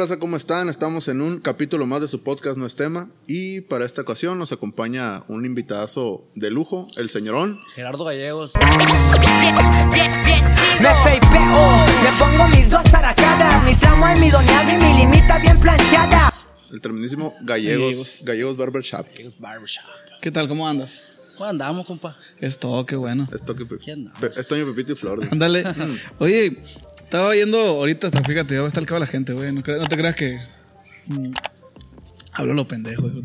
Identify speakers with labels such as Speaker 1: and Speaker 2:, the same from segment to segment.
Speaker 1: Raza, ¿cómo están? Estamos en un capítulo más de su podcast No es tema y para esta ocasión nos acompaña un invitadazo de lujo, el señorón.
Speaker 2: Gerardo Gallegos.
Speaker 3: Me fapeo, me pongo mis dos aracadas, mi tramo almidoneado y mi limita bien planchada.
Speaker 1: El tremendísimo Gallegos,
Speaker 4: Gallegos.
Speaker 1: Gallegos Barber Shop.
Speaker 2: Gallegos Barbershop.
Speaker 4: ¿Qué tal? ¿Cómo andas?
Speaker 2: ¿Cómo andamos, compa?
Speaker 4: Es todo, qué bueno.
Speaker 1: Esto que
Speaker 2: Aquí andamos.
Speaker 1: Pe- es Toño Pepito y Flor.
Speaker 4: Ándale. Oye, estaba yendo ahorita, hasta fíjate, ya va a estar el cabo la gente, güey. No, no te creas que. mm, hablo lo pendejo, güey.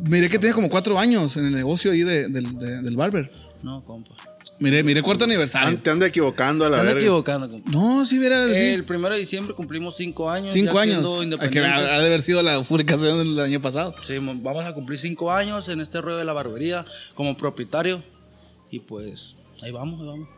Speaker 4: Miré que tiene como cuatro años en el negocio ahí de- del- de- del barber.
Speaker 2: No, compa.
Speaker 4: Miré, miré cuarto aniversario.
Speaker 1: An- Te anda equivocando a la
Speaker 2: Me ando
Speaker 1: verga.
Speaker 2: equivocando, compa.
Speaker 4: No, sí, verás, sí.
Speaker 2: El primero de diciembre cumplimos cinco años.
Speaker 4: Cinco
Speaker 2: ya
Speaker 4: años. que ha de haber sido la publicación del año pasado.
Speaker 2: Sí, mo- vamos a cumplir cinco años en este rollo de la barbería como propietario. Y pues, ahí vamos, ahí vamos.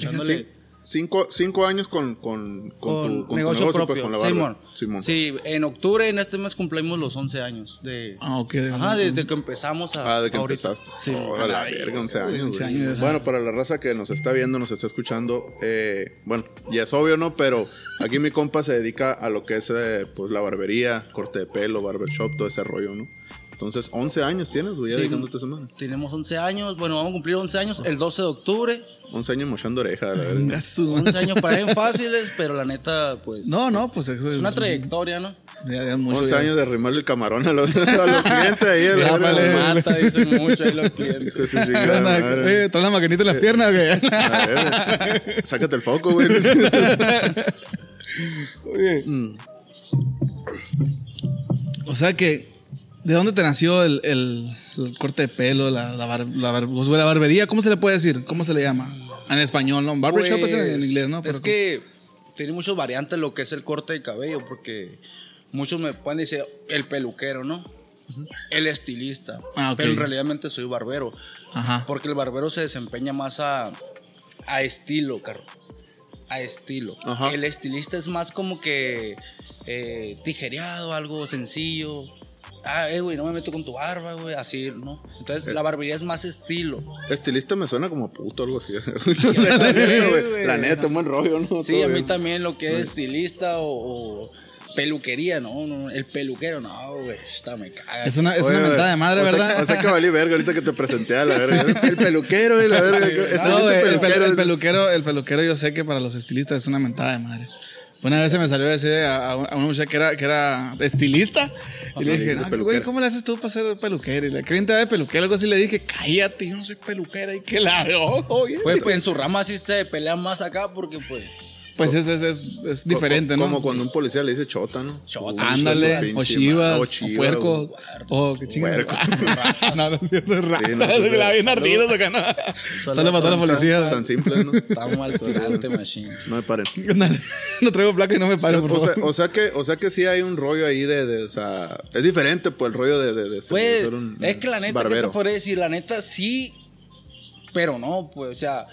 Speaker 2: Echándole-
Speaker 1: sí. Cinco, cinco años con, con, con,
Speaker 2: Con,
Speaker 1: tu, con tu
Speaker 2: negocio,
Speaker 1: pues,
Speaker 2: propio.
Speaker 1: con la barba.
Speaker 2: Simón.
Speaker 1: Simón.
Speaker 2: Sí, en octubre, en este mes cumplimos los 11 años de...
Speaker 4: Ah, ok.
Speaker 2: Ajá, desde que empezamos a...
Speaker 1: Ah, de que
Speaker 2: ahorita.
Speaker 1: empezaste.
Speaker 2: Sí.
Speaker 1: Oh, a la verga, 11 años.
Speaker 4: 11
Speaker 1: güey.
Speaker 4: años,
Speaker 1: bueno, para la raza que nos está viendo, nos está escuchando, eh, bueno, ya es obvio, ¿no? Pero aquí mi compa se dedica a lo que es eh, pues la barbería, corte de pelo, barbershop, todo ese rollo, ¿no? Entonces, 11 años tienes, güey, ya
Speaker 2: Sí.
Speaker 1: dedicándote a esa madre.
Speaker 2: Tenemos 11 años, bueno, vamos a cumplir 11 años el 12 de octubre.
Speaker 1: 11 años mochando oreja, la
Speaker 4: su-
Speaker 2: 11 años parecen fáciles, pero la neta, pues...
Speaker 4: No, no, pues eso
Speaker 2: Es una trayectoria, ¿no?
Speaker 4: Ya, ya es mucho,
Speaker 1: 11
Speaker 4: ya.
Speaker 1: años de arrimarle el camarón a los, a los clientes ahí, la
Speaker 4: Ya,
Speaker 1: verga.
Speaker 4: vale.
Speaker 2: Mata, dicen mucho ahí los clientes.
Speaker 4: Eh, trae la maquinita en las piernas, güey.
Speaker 1: A ver, Sácate el foco, güey.
Speaker 4: Oye,
Speaker 1: Mm.
Speaker 4: O sea que, ¿de dónde te nació el, el- el corte de pelo, la, la, bar- la bar- pues, la barbería? ¿Cómo se le puede decir? ¿Cómo se le llama? En español, ¿no? Barbershop es en, en
Speaker 2: Pues,
Speaker 4: inglés, ¿no? Pero
Speaker 2: Es que tiene muchas variantes lo que es el corte de cabello, porque muchos me pueden decir el peluquero, ¿no? El estilista.
Speaker 4: Ah, ok.
Speaker 2: Pero en realidad soy barbero.
Speaker 4: Ajá.
Speaker 2: Porque el barbero se desempeña más a, a estilo, carro. A estilo.
Speaker 1: Ajá.
Speaker 2: El estilista es más como que eh, tijereado, algo sencillo. Ah, eh, güey, no me meto con tu barba, güey, así, ¿no? Entonces,
Speaker 1: Eh.
Speaker 2: la barbería es más estilo.
Speaker 1: Estilista me suena como puto o algo así. No sé, la neta, güey.
Speaker 2: güey.
Speaker 1: La neta, un buen rollo, ¿no?
Speaker 2: Sí,
Speaker 1: Todo
Speaker 2: a mí
Speaker 1: bien.
Speaker 2: también lo que es estilista o, o peluquería, no, no, el peluquero, no, güey, está me caga.
Speaker 4: Es una, es
Speaker 1: Oye,
Speaker 4: una mentada de madre,
Speaker 1: o sea-
Speaker 4: ¿verdad?
Speaker 1: O sea que valí verga ahorita que te presenté a la verga. El peluquero y la verga. Estilista
Speaker 4: no, güey, el, pelu-
Speaker 1: peluquero.
Speaker 4: el peluquero, el peluquero yo sé que para los estilistas es una mentada de madre. Una vez se me salió a decir a, a una muchacha que era, que era estilista. Y le dije, no,
Speaker 1: peluquera.
Speaker 4: güey, ¿cómo le haces tú para ser peluquero? Y le, ¿qué bien te va de peluquero? Algo así le dije, cállate, yo no soy peluquera. Y que la oye.
Speaker 2: Pues, pues, en su rama sí se pelea más acá porque, pues,
Speaker 4: Pues es, es, es, es diferente, ¿no?
Speaker 1: Como cuando un policía le dice chota, ¿no?
Speaker 2: Chota.
Speaker 4: Ándale, o chivas, o,
Speaker 1: chivas,
Speaker 4: puerco,
Speaker 1: güey.
Speaker 4: o qué chingada.
Speaker 1: Puerco.
Speaker 4: no, no es cierto, es rata.
Speaker 1: Sí, no,
Speaker 4: la bien ardida, acá, no. Solo mató a la policía.
Speaker 1: Tan simples, ¿no?
Speaker 2: mal tirante, machine.
Speaker 1: No me paren.
Speaker 4: No traigo placa y no me paro, por
Speaker 1: O sea,
Speaker 4: favor.
Speaker 1: o sea que, o sea que sí hay un rollo ahí de, de, o sea, es diferente pues el rollo de, de, de ser-
Speaker 2: Pues,
Speaker 1: ser un
Speaker 2: es que la neta, ¿qué te podría decir? La neta sí, pero no, pues, o sea,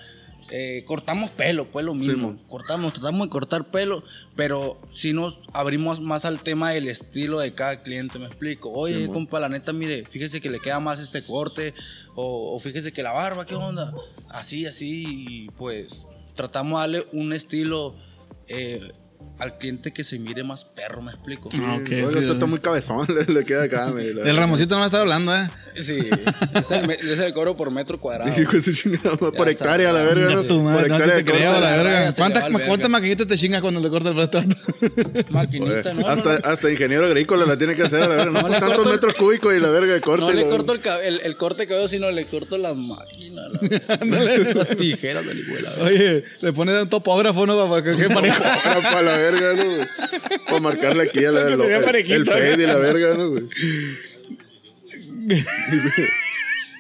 Speaker 2: eh, cortamos pelo, pues lo mismo. cortamos, tratamos de cortar pelo, pero si nos abrimos más al tema del estilo de cada cliente, me explico. Oye,
Speaker 1: Sí,
Speaker 2: compa, la neta, mire, fíjese que le queda más este corte, o, o fíjese que la barba, ¿qué onda? Así, así, y pues tratamos de darle un estilo eh, al cliente que se mire más perro, me explico.
Speaker 4: Ah, ok, sí,
Speaker 1: esto está
Speaker 4: sí.
Speaker 1: muy cabezón, le, le queda acá. me- la-
Speaker 4: El Ramosito no me está hablando, ¿eh?
Speaker 2: Sí, es el, me- es el cobro por metro cuadrado.
Speaker 1: Hijo de su chingada, madre, por hectárea, la verga. ¿no?
Speaker 4: tu
Speaker 1: Por
Speaker 4: madre, no
Speaker 1: hectárea
Speaker 4: se te creo, la
Speaker 2: la
Speaker 4: verga. ¿Cuántas
Speaker 2: va al verga.
Speaker 4: ¿cuántas maquinitas te chingas cuando le cortas el brazo?
Speaker 2: Maquinita,
Speaker 1: Oye,
Speaker 2: ¿no?
Speaker 1: hasta,
Speaker 2: no,
Speaker 1: hasta ingeniero agrícola la tiene que hacer a la verga. No,
Speaker 2: No
Speaker 1: por tantos metros cúbicos y la verga de corte.
Speaker 2: no le corto el, el, corte de cabello, sino le corto las máquinas. La, tijeras de la escuela.
Speaker 4: Oye, le pones un topógrafo, ¿no? Para que quede parejo.
Speaker 1: La verga, ¿no? Para marcarle aquí a la el, el, fade y la verga, ¿no, güey?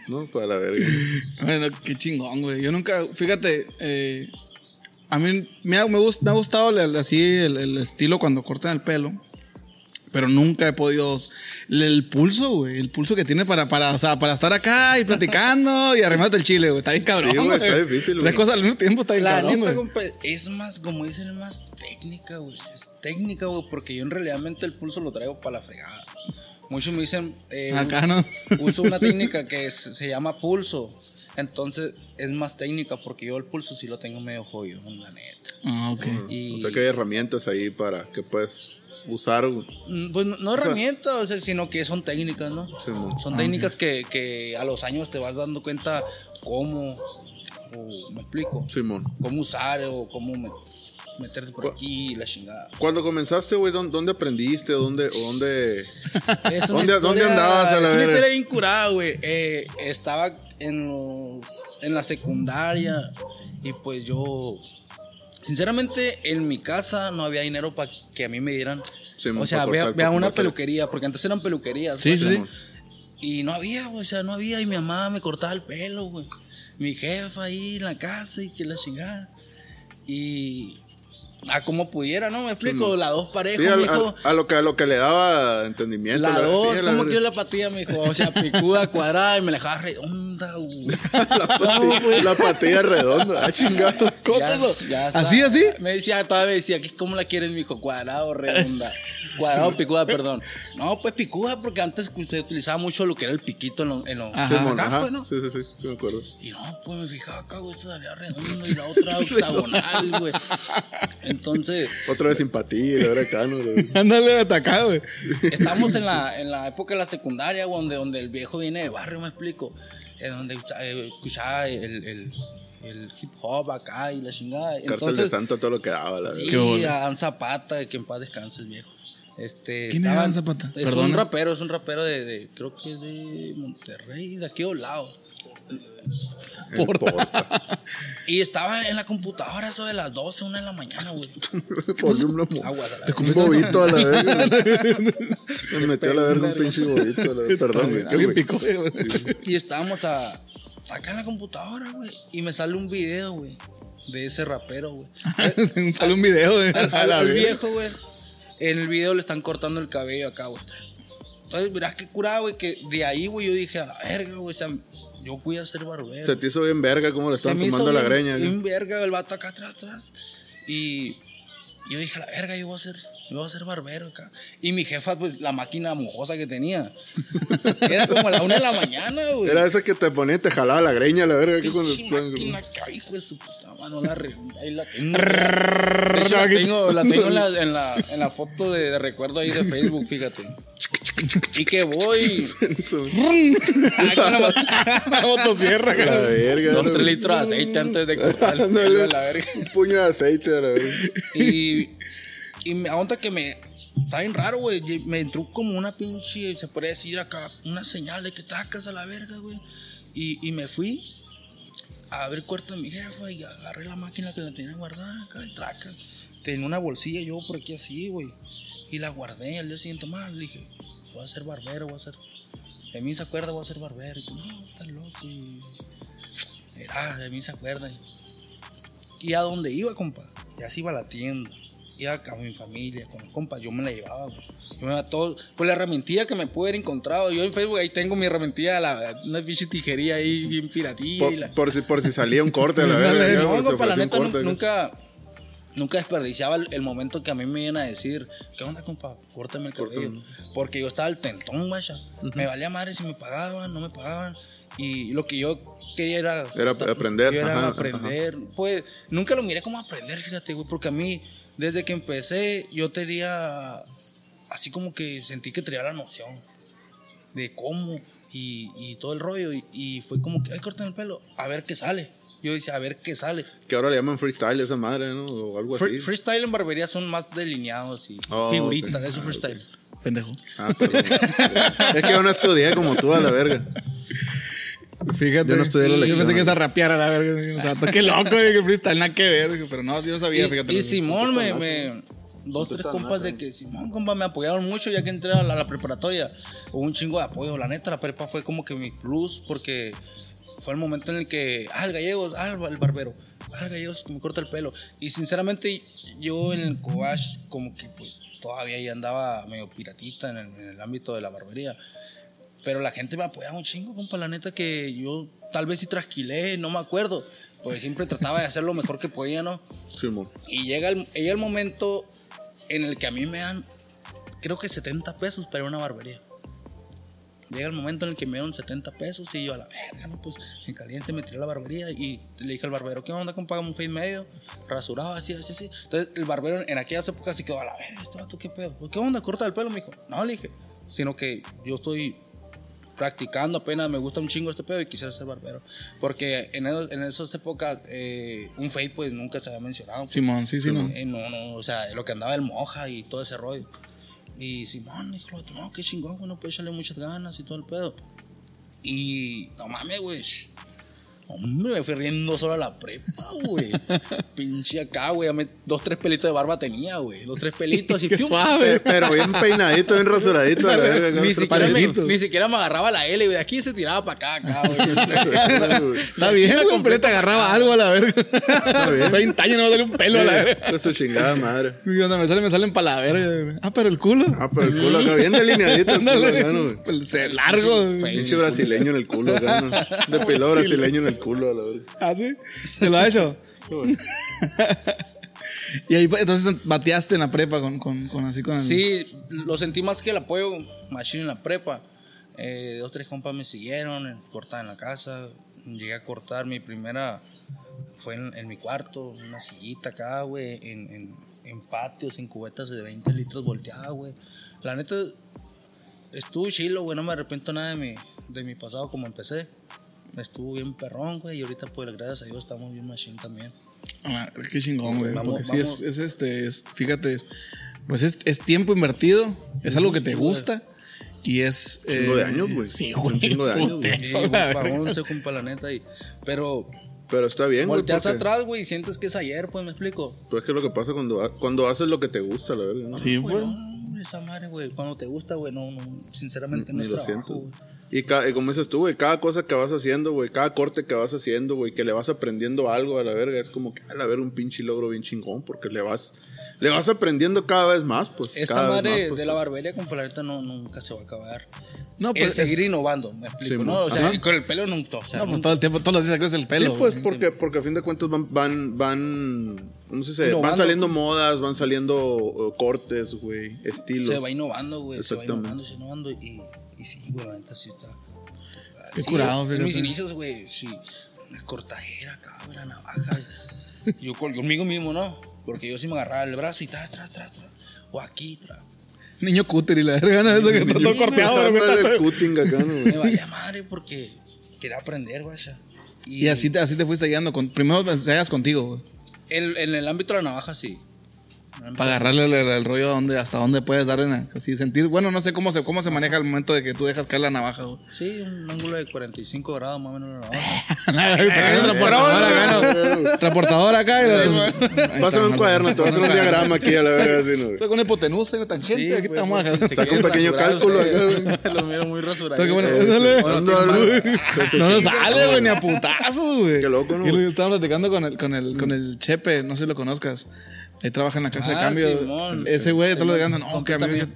Speaker 1: No, para la verga.
Speaker 4: Bueno, qué chingón, güey. Yo nunca, fíjate, eh, a mí me ha, me gust- me ha gustado el- así el, el estilo cuando cortan el pelo. Pero nunca he podido. El, pulso, güey. El pulso que tiene para, para, o sea, para estar acá y platicando y arrimarte el chile, güey. Está bien cabrón.
Speaker 1: Sí, güey, está difícil,
Speaker 4: Tres cosas al mismo tiempo está bien
Speaker 2: La
Speaker 4: cabrón,
Speaker 2: neta,
Speaker 4: güey.
Speaker 2: compa, es más, como dicen, más técnica, güey. Es técnica, güey, porque yo en realidad el pulso lo traigo para la fregada. Muchos me dicen, eh,
Speaker 4: Acá,
Speaker 2: uso-
Speaker 4: ¿no?
Speaker 2: uso una técnica que es- se llama pulso. Entonces es más técnica porque yo el pulso sí lo tengo medio jodido, la neta.
Speaker 4: Ah, ok.
Speaker 2: Y
Speaker 1: O sea que hay herramientas ahí para que puedes usar.
Speaker 2: Mm, Pues no, no herramientas, o sea, sino que son técnicas, ¿no?
Speaker 1: Simón.
Speaker 2: Son técnicas que, que a los años te vas dando cuenta cómo, o, me explico,
Speaker 1: Simón.
Speaker 2: cómo usar o cómo me- meterte por aquí, la chingada.
Speaker 1: Cuando comenzaste, güey, ¿dónde, dónde aprendiste? ¿O dónde, dónde? ¿Dónde- dónde andabas a la
Speaker 2: es una
Speaker 1: verga?
Speaker 2: historia bien curada, güey. Eh, estaba en, los- en la secundaria y pues yo, sinceramente, en mi casa no había dinero para que a mí me dieran. O sea, vea, una
Speaker 1: cortar.
Speaker 2: peluquería, porque antes eran peluquerías.
Speaker 4: Sí,
Speaker 2: pues,
Speaker 4: sí, sí.
Speaker 2: Y no había, güey, o sea, no había. Y mi mamá me cortaba el pelo, güey. Mi jefa ahí en la casa y que la chingada. Y. A como pudiera, ¿no? Me explico.
Speaker 1: Simón.
Speaker 2: Las dos parejas,
Speaker 1: Sí,
Speaker 2: mijo.
Speaker 1: a- a lo que, a lo que le daba entendimiento.
Speaker 2: La
Speaker 1: la-
Speaker 2: dos,
Speaker 1: sí,
Speaker 2: como que yo la patilla, mijo. O sea, picuda, cuadrada y me la dejaba redonda, güey.
Speaker 1: la, patilla, la patilla redonda. Ah, chingado. ¿Cómo
Speaker 2: Ya- ya.
Speaker 4: ¿Así, así?
Speaker 2: Me decía, todavía me decía, ¿qué- ¿cómo la quieres, mijo? ¿Cuadrado o redonda? Cuadrado o picuda, perdón. No, pues picuda, porque antes se utilizaba mucho lo que era el piquito en los. En
Speaker 4: Ajá.
Speaker 1: Simón,
Speaker 2: acá,
Speaker 1: ajá.
Speaker 2: pues, ¿no?
Speaker 1: Sí, sí, sí, sí, me acuerdo.
Speaker 2: Y no, pues me fijaba acá, güey, esta salía redonda y la otra hexagonal, güey. Entonces,
Speaker 1: Otra vez simpatía, y ahora acá, ¿no?
Speaker 4: Ándale hasta acá, güey.
Speaker 2: estamos en la, en la época de la secundaria, güey, donde, donde el viejo viene de barrio, me explico. Es donde eh, escuchaba el, el, el hip hop acá y la chingada.
Speaker 1: Cartel de
Speaker 2: Entonces,
Speaker 1: Santa, todo lo que daba, la verdad.
Speaker 2: Y a Dan Zapata, que en paz descanse el viejo. Este,
Speaker 4: ¿Quién era
Speaker 2: estaba-
Speaker 4: Dan Zapata?
Speaker 2: Es
Speaker 4: Perdona.
Speaker 2: un rapero, es un rapero de, de- creo que es de Monterrey, de aquí a lado.
Speaker 4: Porta.
Speaker 2: Y estaba en la computadora eso de las 12, 1 de la mañana, güey.
Speaker 1: Ponle un, mo-
Speaker 2: Aguas a la
Speaker 1: un bobito a la verga. Me metió a la verga un pinche bobito. a la verga. Perdón, güey. ¿qué,
Speaker 4: Alguien
Speaker 1: güey?
Speaker 4: picó, güey.
Speaker 2: Y estábamos a, acá en la computadora, güey. Y me sale un video, güey. De ese rapero, güey.
Speaker 4: Sale un video, güey.
Speaker 2: Al, al- al viejo, güey. En el video le están cortando el cabello acá, güey. Entonces, verás qué curado, güey, que de ahí, güey, yo dije, a la verga, güey, o sea, yo voy a ser barbero.
Speaker 1: Se te hizo bien verga cómo le estaban tomando la
Speaker 2: bien-
Speaker 1: greña.
Speaker 2: bien verga, el vato acá atrás, atrás. Y yo dije, a la verga, yo voy a ser, yo voy a ser barbero acá. Y mi jefa, pues, la máquina mojosa que tenía. Era como a la una de la mañana, güey.
Speaker 1: Era esa que te ponía y te jalaba la greña, la verga. Que cuando,
Speaker 2: máquina acá, hijo de su puta mano, la re- ahí la tengo. La tengo, la tengo en, la, en, la, en la foto de, de recuerdo ahí de Facebook, fíjate. Y que voy.
Speaker 4: Motosierra,
Speaker 1: la verga.
Speaker 2: Dos, tres litros de aceite antes de cortar el pelo la verga.
Speaker 1: Un puño de aceite, la verga.
Speaker 2: Y, y me aguanta que me. Está bien raro, güey. Me entró como una pinche, se puede decir acá, una señal de que tracas a la verga, güey. Y, y me fui a abrir el cuarto de mi jefa y agarré la máquina que la tenía guardada acá, y traca. Tenía una bolsilla yo por aquí así, güey. Y la guardé. Al día siguiente más, le dije, voy a ser barbero, voy a ser. De mí se acuerda, voy a ser barbero. Y no, estás loco. Y. Mira, de mí se acuerda. Y a donde iba, compa, ya se iba a la tienda. Iba con mi familia, con los compas, yo me la llevaba, güey. Yo me iba todo, pues la herramientilla que me pude haber encontrado. Yo en Facebook ahí tengo mi herramientilla, la, una pinche tijería ahí bien piratilla. la-
Speaker 1: Por, si, por si salía un corte, a la ya,
Speaker 2: no, compa, la neta,
Speaker 1: corte,
Speaker 2: nunca, nunca desperdiciaba el, el momento que a mí me iban a decir, ¿qué onda, compa? Córtame el cabello. Porque yo estaba al tentón, vaya. Me valía madre si me pagaban, no me pagaban. Y lo que yo quería era...
Speaker 1: Era aprender,
Speaker 2: Yo era
Speaker 1: ajá,
Speaker 2: aprender. Pues nunca lo miré como aprender, fíjate, güey. Porque a mí, desde que empecé, yo tenía... Así como que sentí que tenía la noción de cómo y, y todo el rollo. Y, y fue como que, ay, corten el pelo, a ver qué sale. Yo decía, a ver qué sale.
Speaker 1: Que ahora le llaman freestyle esa madre, ¿no? O algo
Speaker 2: Free-
Speaker 1: así.
Speaker 2: freestyle en barbería son más delineados y
Speaker 1: Oh,
Speaker 2: figuritas,
Speaker 1: ok.
Speaker 2: eso es freestyle.
Speaker 4: Pendejo.
Speaker 1: Ah, perdón. es que yo no estudié como tú, a la verga.
Speaker 4: Fíjate.
Speaker 1: Yo no estudié la
Speaker 4: Yo
Speaker 1: lección.
Speaker 4: pensé que esa rapear a la verga. Qué loco, que freestyle, nada que ver. Pero no, yo no sabía,
Speaker 2: Y,
Speaker 4: fíjate.
Speaker 2: y Simón me, me- dos, tres compas de que Simón, compa, me apoyaron mucho ya que entré a la, a la preparatoria. Hubo un chingo de apoyo. La neta, la prepa fue como que mi plus porque fue el momento en el que, ah, el gallego, ah, el barbero, ah, el gallego que me corta el pelo. Y sinceramente, yo en el coach, como que pues todavía ya andaba medio piratita en el, en el ámbito de la barbería. Pero la gente me apoyaba un chingo, compa. La neta que yo tal vez sí trasquilé, no me acuerdo. Porque siempre trataba de hacer lo mejor que podía, ¿no?
Speaker 1: Simón.
Speaker 2: Y llega el, llega el momento en el que a mí me dan, creo que 70 pesos para una barbería. Llega el momento en el que me dieron 70 pesos y yo a la verga, no, pues en caliente me tiré a la barbería y le dije al barbero, ¿qué onda? ¿Cómo pagamos un y medio? Rasurado, así, así, así. Entonces el barbero en aquellas épocas sí quedó a la verga, este vato, ¿qué pedo? ¿Qué onda? ¿Corta el pelo? Me dijo, no, le dije, sino que yo estoy practicando apenas, me gusta un chingo este pedo y quisiera ser barbero. Porque en, esos- en esas épocas eh, un fade pues nunca se había mencionado.
Speaker 4: Simón, sí, sí, no.
Speaker 2: Eh, no, no, o sea, lo que andaba el moja y todo ese rollo. Y Simón dijo, no, qué chingón, güey, no puede echarle muchas ganas y todo el pedo. Y no mames, güey. Hombre, me fui riendo solo a la prepa, güey. Pinche acá, güey. Dos, tres pelitos de barba tenía, güey. Dos, tres pelitos y
Speaker 4: suave.
Speaker 1: Eh, Pero bien peinadito, bien rasuradito. la verga,
Speaker 2: Ni siquiera, me, ni siquiera me agarraba la L, güey. De aquí se tiraba para acá, acá, güey.
Speaker 4: Está bien, güey, pero te agarraba algo a la verga.
Speaker 1: Está bien.
Speaker 4: 30 años no va a salir un pelo a la verga.
Speaker 1: Con su chingada madre.
Speaker 4: Y cuando me salen, me salen para la verga. Ah, pero el culo.
Speaker 1: Ah, pero el culo acá, bien delineadito el culo acá.
Speaker 4: Pues, se- largo.
Speaker 1: Pinche brasileño en el culo acá, ¿no? De pelo brasileño en el culo, a la verga.
Speaker 4: ¿Ah, sí? ¿Te lo ha hecho? y ahí, entonces, bateaste en la prepa con, con, con así con el...
Speaker 2: Sí, lo sentí más que el apoyo machine en la prepa. Eh, dos, tres compas me siguieron, cortaba en la casa. Llegué a cortar mi primera, fue en, en mi cuarto, una sillita acá, güey, en, en, en patios, en cubetas de 20 litros volteada, güey. La neta, estuvo chilo, güey, no me arrepiento nada de mi, de mi pasado como empecé. Estuvo bien perrón, güey, y ahorita, pues, gracias a Dios, estamos bien machine también.
Speaker 4: Ah, qué chingón, güey.
Speaker 2: Vamos,
Speaker 4: Porque sí,
Speaker 2: vamos.
Speaker 4: es, es este, es, fíjate, es- pues es, es tiempo invertido, es algo que te gusta y es...
Speaker 1: Chingo de años, güey.
Speaker 4: Sí,
Speaker 1: Un
Speaker 4: güey.
Speaker 1: chingo de años, güey.
Speaker 2: Sí, vamos, se compa la neta, y, pero...
Speaker 1: Pero está bien, güey.
Speaker 2: Volteas
Speaker 1: porque-
Speaker 2: atrás, güey, y sientes que es ayer, pues me explico.
Speaker 1: Pues es que es lo que pasa cuando, cuando haces lo que te gusta, la verga. ¿no?
Speaker 4: Sí,
Speaker 2: Güey,
Speaker 4: güey.
Speaker 2: no, esa madre, güey, cuando te gusta, güey, no, no, sinceramente no
Speaker 1: Ni
Speaker 2: es
Speaker 1: lo
Speaker 2: trabajo,
Speaker 1: siento.
Speaker 2: güey.
Speaker 1: Y, ca- y como dices tú, güey, cada cosa que vas haciendo, güey, cada corte que vas haciendo, güey, que le vas aprendiendo algo a la verga, es como que a la verga un pinche logro bien chingón, porque le vas, le vas aprendiendo cada vez más, pues.
Speaker 2: Esta
Speaker 1: cada vez
Speaker 2: madre
Speaker 1: más, pues,
Speaker 2: de la barbería, compa, la neta no, nunca se va a acabar.
Speaker 4: No,
Speaker 2: el
Speaker 4: pues
Speaker 2: seguir
Speaker 4: es-
Speaker 2: innovando, me explico,
Speaker 1: Sí,
Speaker 2: ¿no? O sea, con el pelo nunca, o sea,
Speaker 4: No, pues
Speaker 2: nunca-
Speaker 4: todo el tiempo, todos los días crece el pelo.
Speaker 1: Sí, pues
Speaker 4: güey.
Speaker 1: porque, porque a fin de cuentas van, van, van, ¿cómo se dice?
Speaker 2: Innovando.
Speaker 1: Van saliendo modas, van saliendo uh, cortes, güey, estilos.
Speaker 2: se va innovando, güey, se va
Speaker 1: Exactamente.
Speaker 2: innovando, se va innovando, y, y sí, güey, la
Speaker 4: Qué
Speaker 2: Sí,
Speaker 4: curado, fíjate.
Speaker 2: mis inicios, güey, sí, una cortajera güey, la navaja. yo con- conmigo mismo, ¿no? Porque yo sí me agarraba el brazo y tras, tras, tras, tras. O aquí, tras.
Speaker 4: Niño cúter y la verga, ¿no? Eso que está todo corteado.
Speaker 1: me
Speaker 4: está-
Speaker 1: el cutting acá, ¿no, güey?
Speaker 2: Me valía madre porque quería aprender, güey.
Speaker 4: Y así te, así te fuiste guiando. Con, primero te hagas contigo, güey.
Speaker 2: En, en el ámbito de la navaja, sí.
Speaker 4: Para agarrarle el, el rollo a dónde, hasta dónde puedes darle, así sentir. Bueno, no sé cómo se, cómo se maneja el momento de que tú dejas caer la navaja, güey.
Speaker 2: Sí, un ángulo de 45 grados más o menos la navaja.
Speaker 4: Sacar el transportador acá. Transportador acá.
Speaker 1: Pásame
Speaker 4: está,
Speaker 1: un cuaderno, te voy a hacer un diagrama aquí a la verga, así, ¿no?
Speaker 4: Estoy con hipotenusa y una tangente.
Speaker 2: Sí,
Speaker 4: aquí estamos
Speaker 2: pues, si
Speaker 1: Saca un pequeño cálculo acá,
Speaker 2: Lo miro muy rasurado.
Speaker 4: Está que bueno,
Speaker 1: Eh,
Speaker 4: ándale.
Speaker 1: ¿cuándo hablo?
Speaker 4: No nos sale, güey, ni a putazos, güey.
Speaker 1: Qué loco, ¿no,
Speaker 4: Y lo
Speaker 1: güey?
Speaker 4: Estábamos platicando con el, con el, con el Chepe, no sé si lo conozcas. Ahí trabaja en la casa de
Speaker 2: Ah,
Speaker 4: cambio.
Speaker 2: Simón.
Speaker 4: Ese güey, todo lo digando, no, que a mí
Speaker 2: También.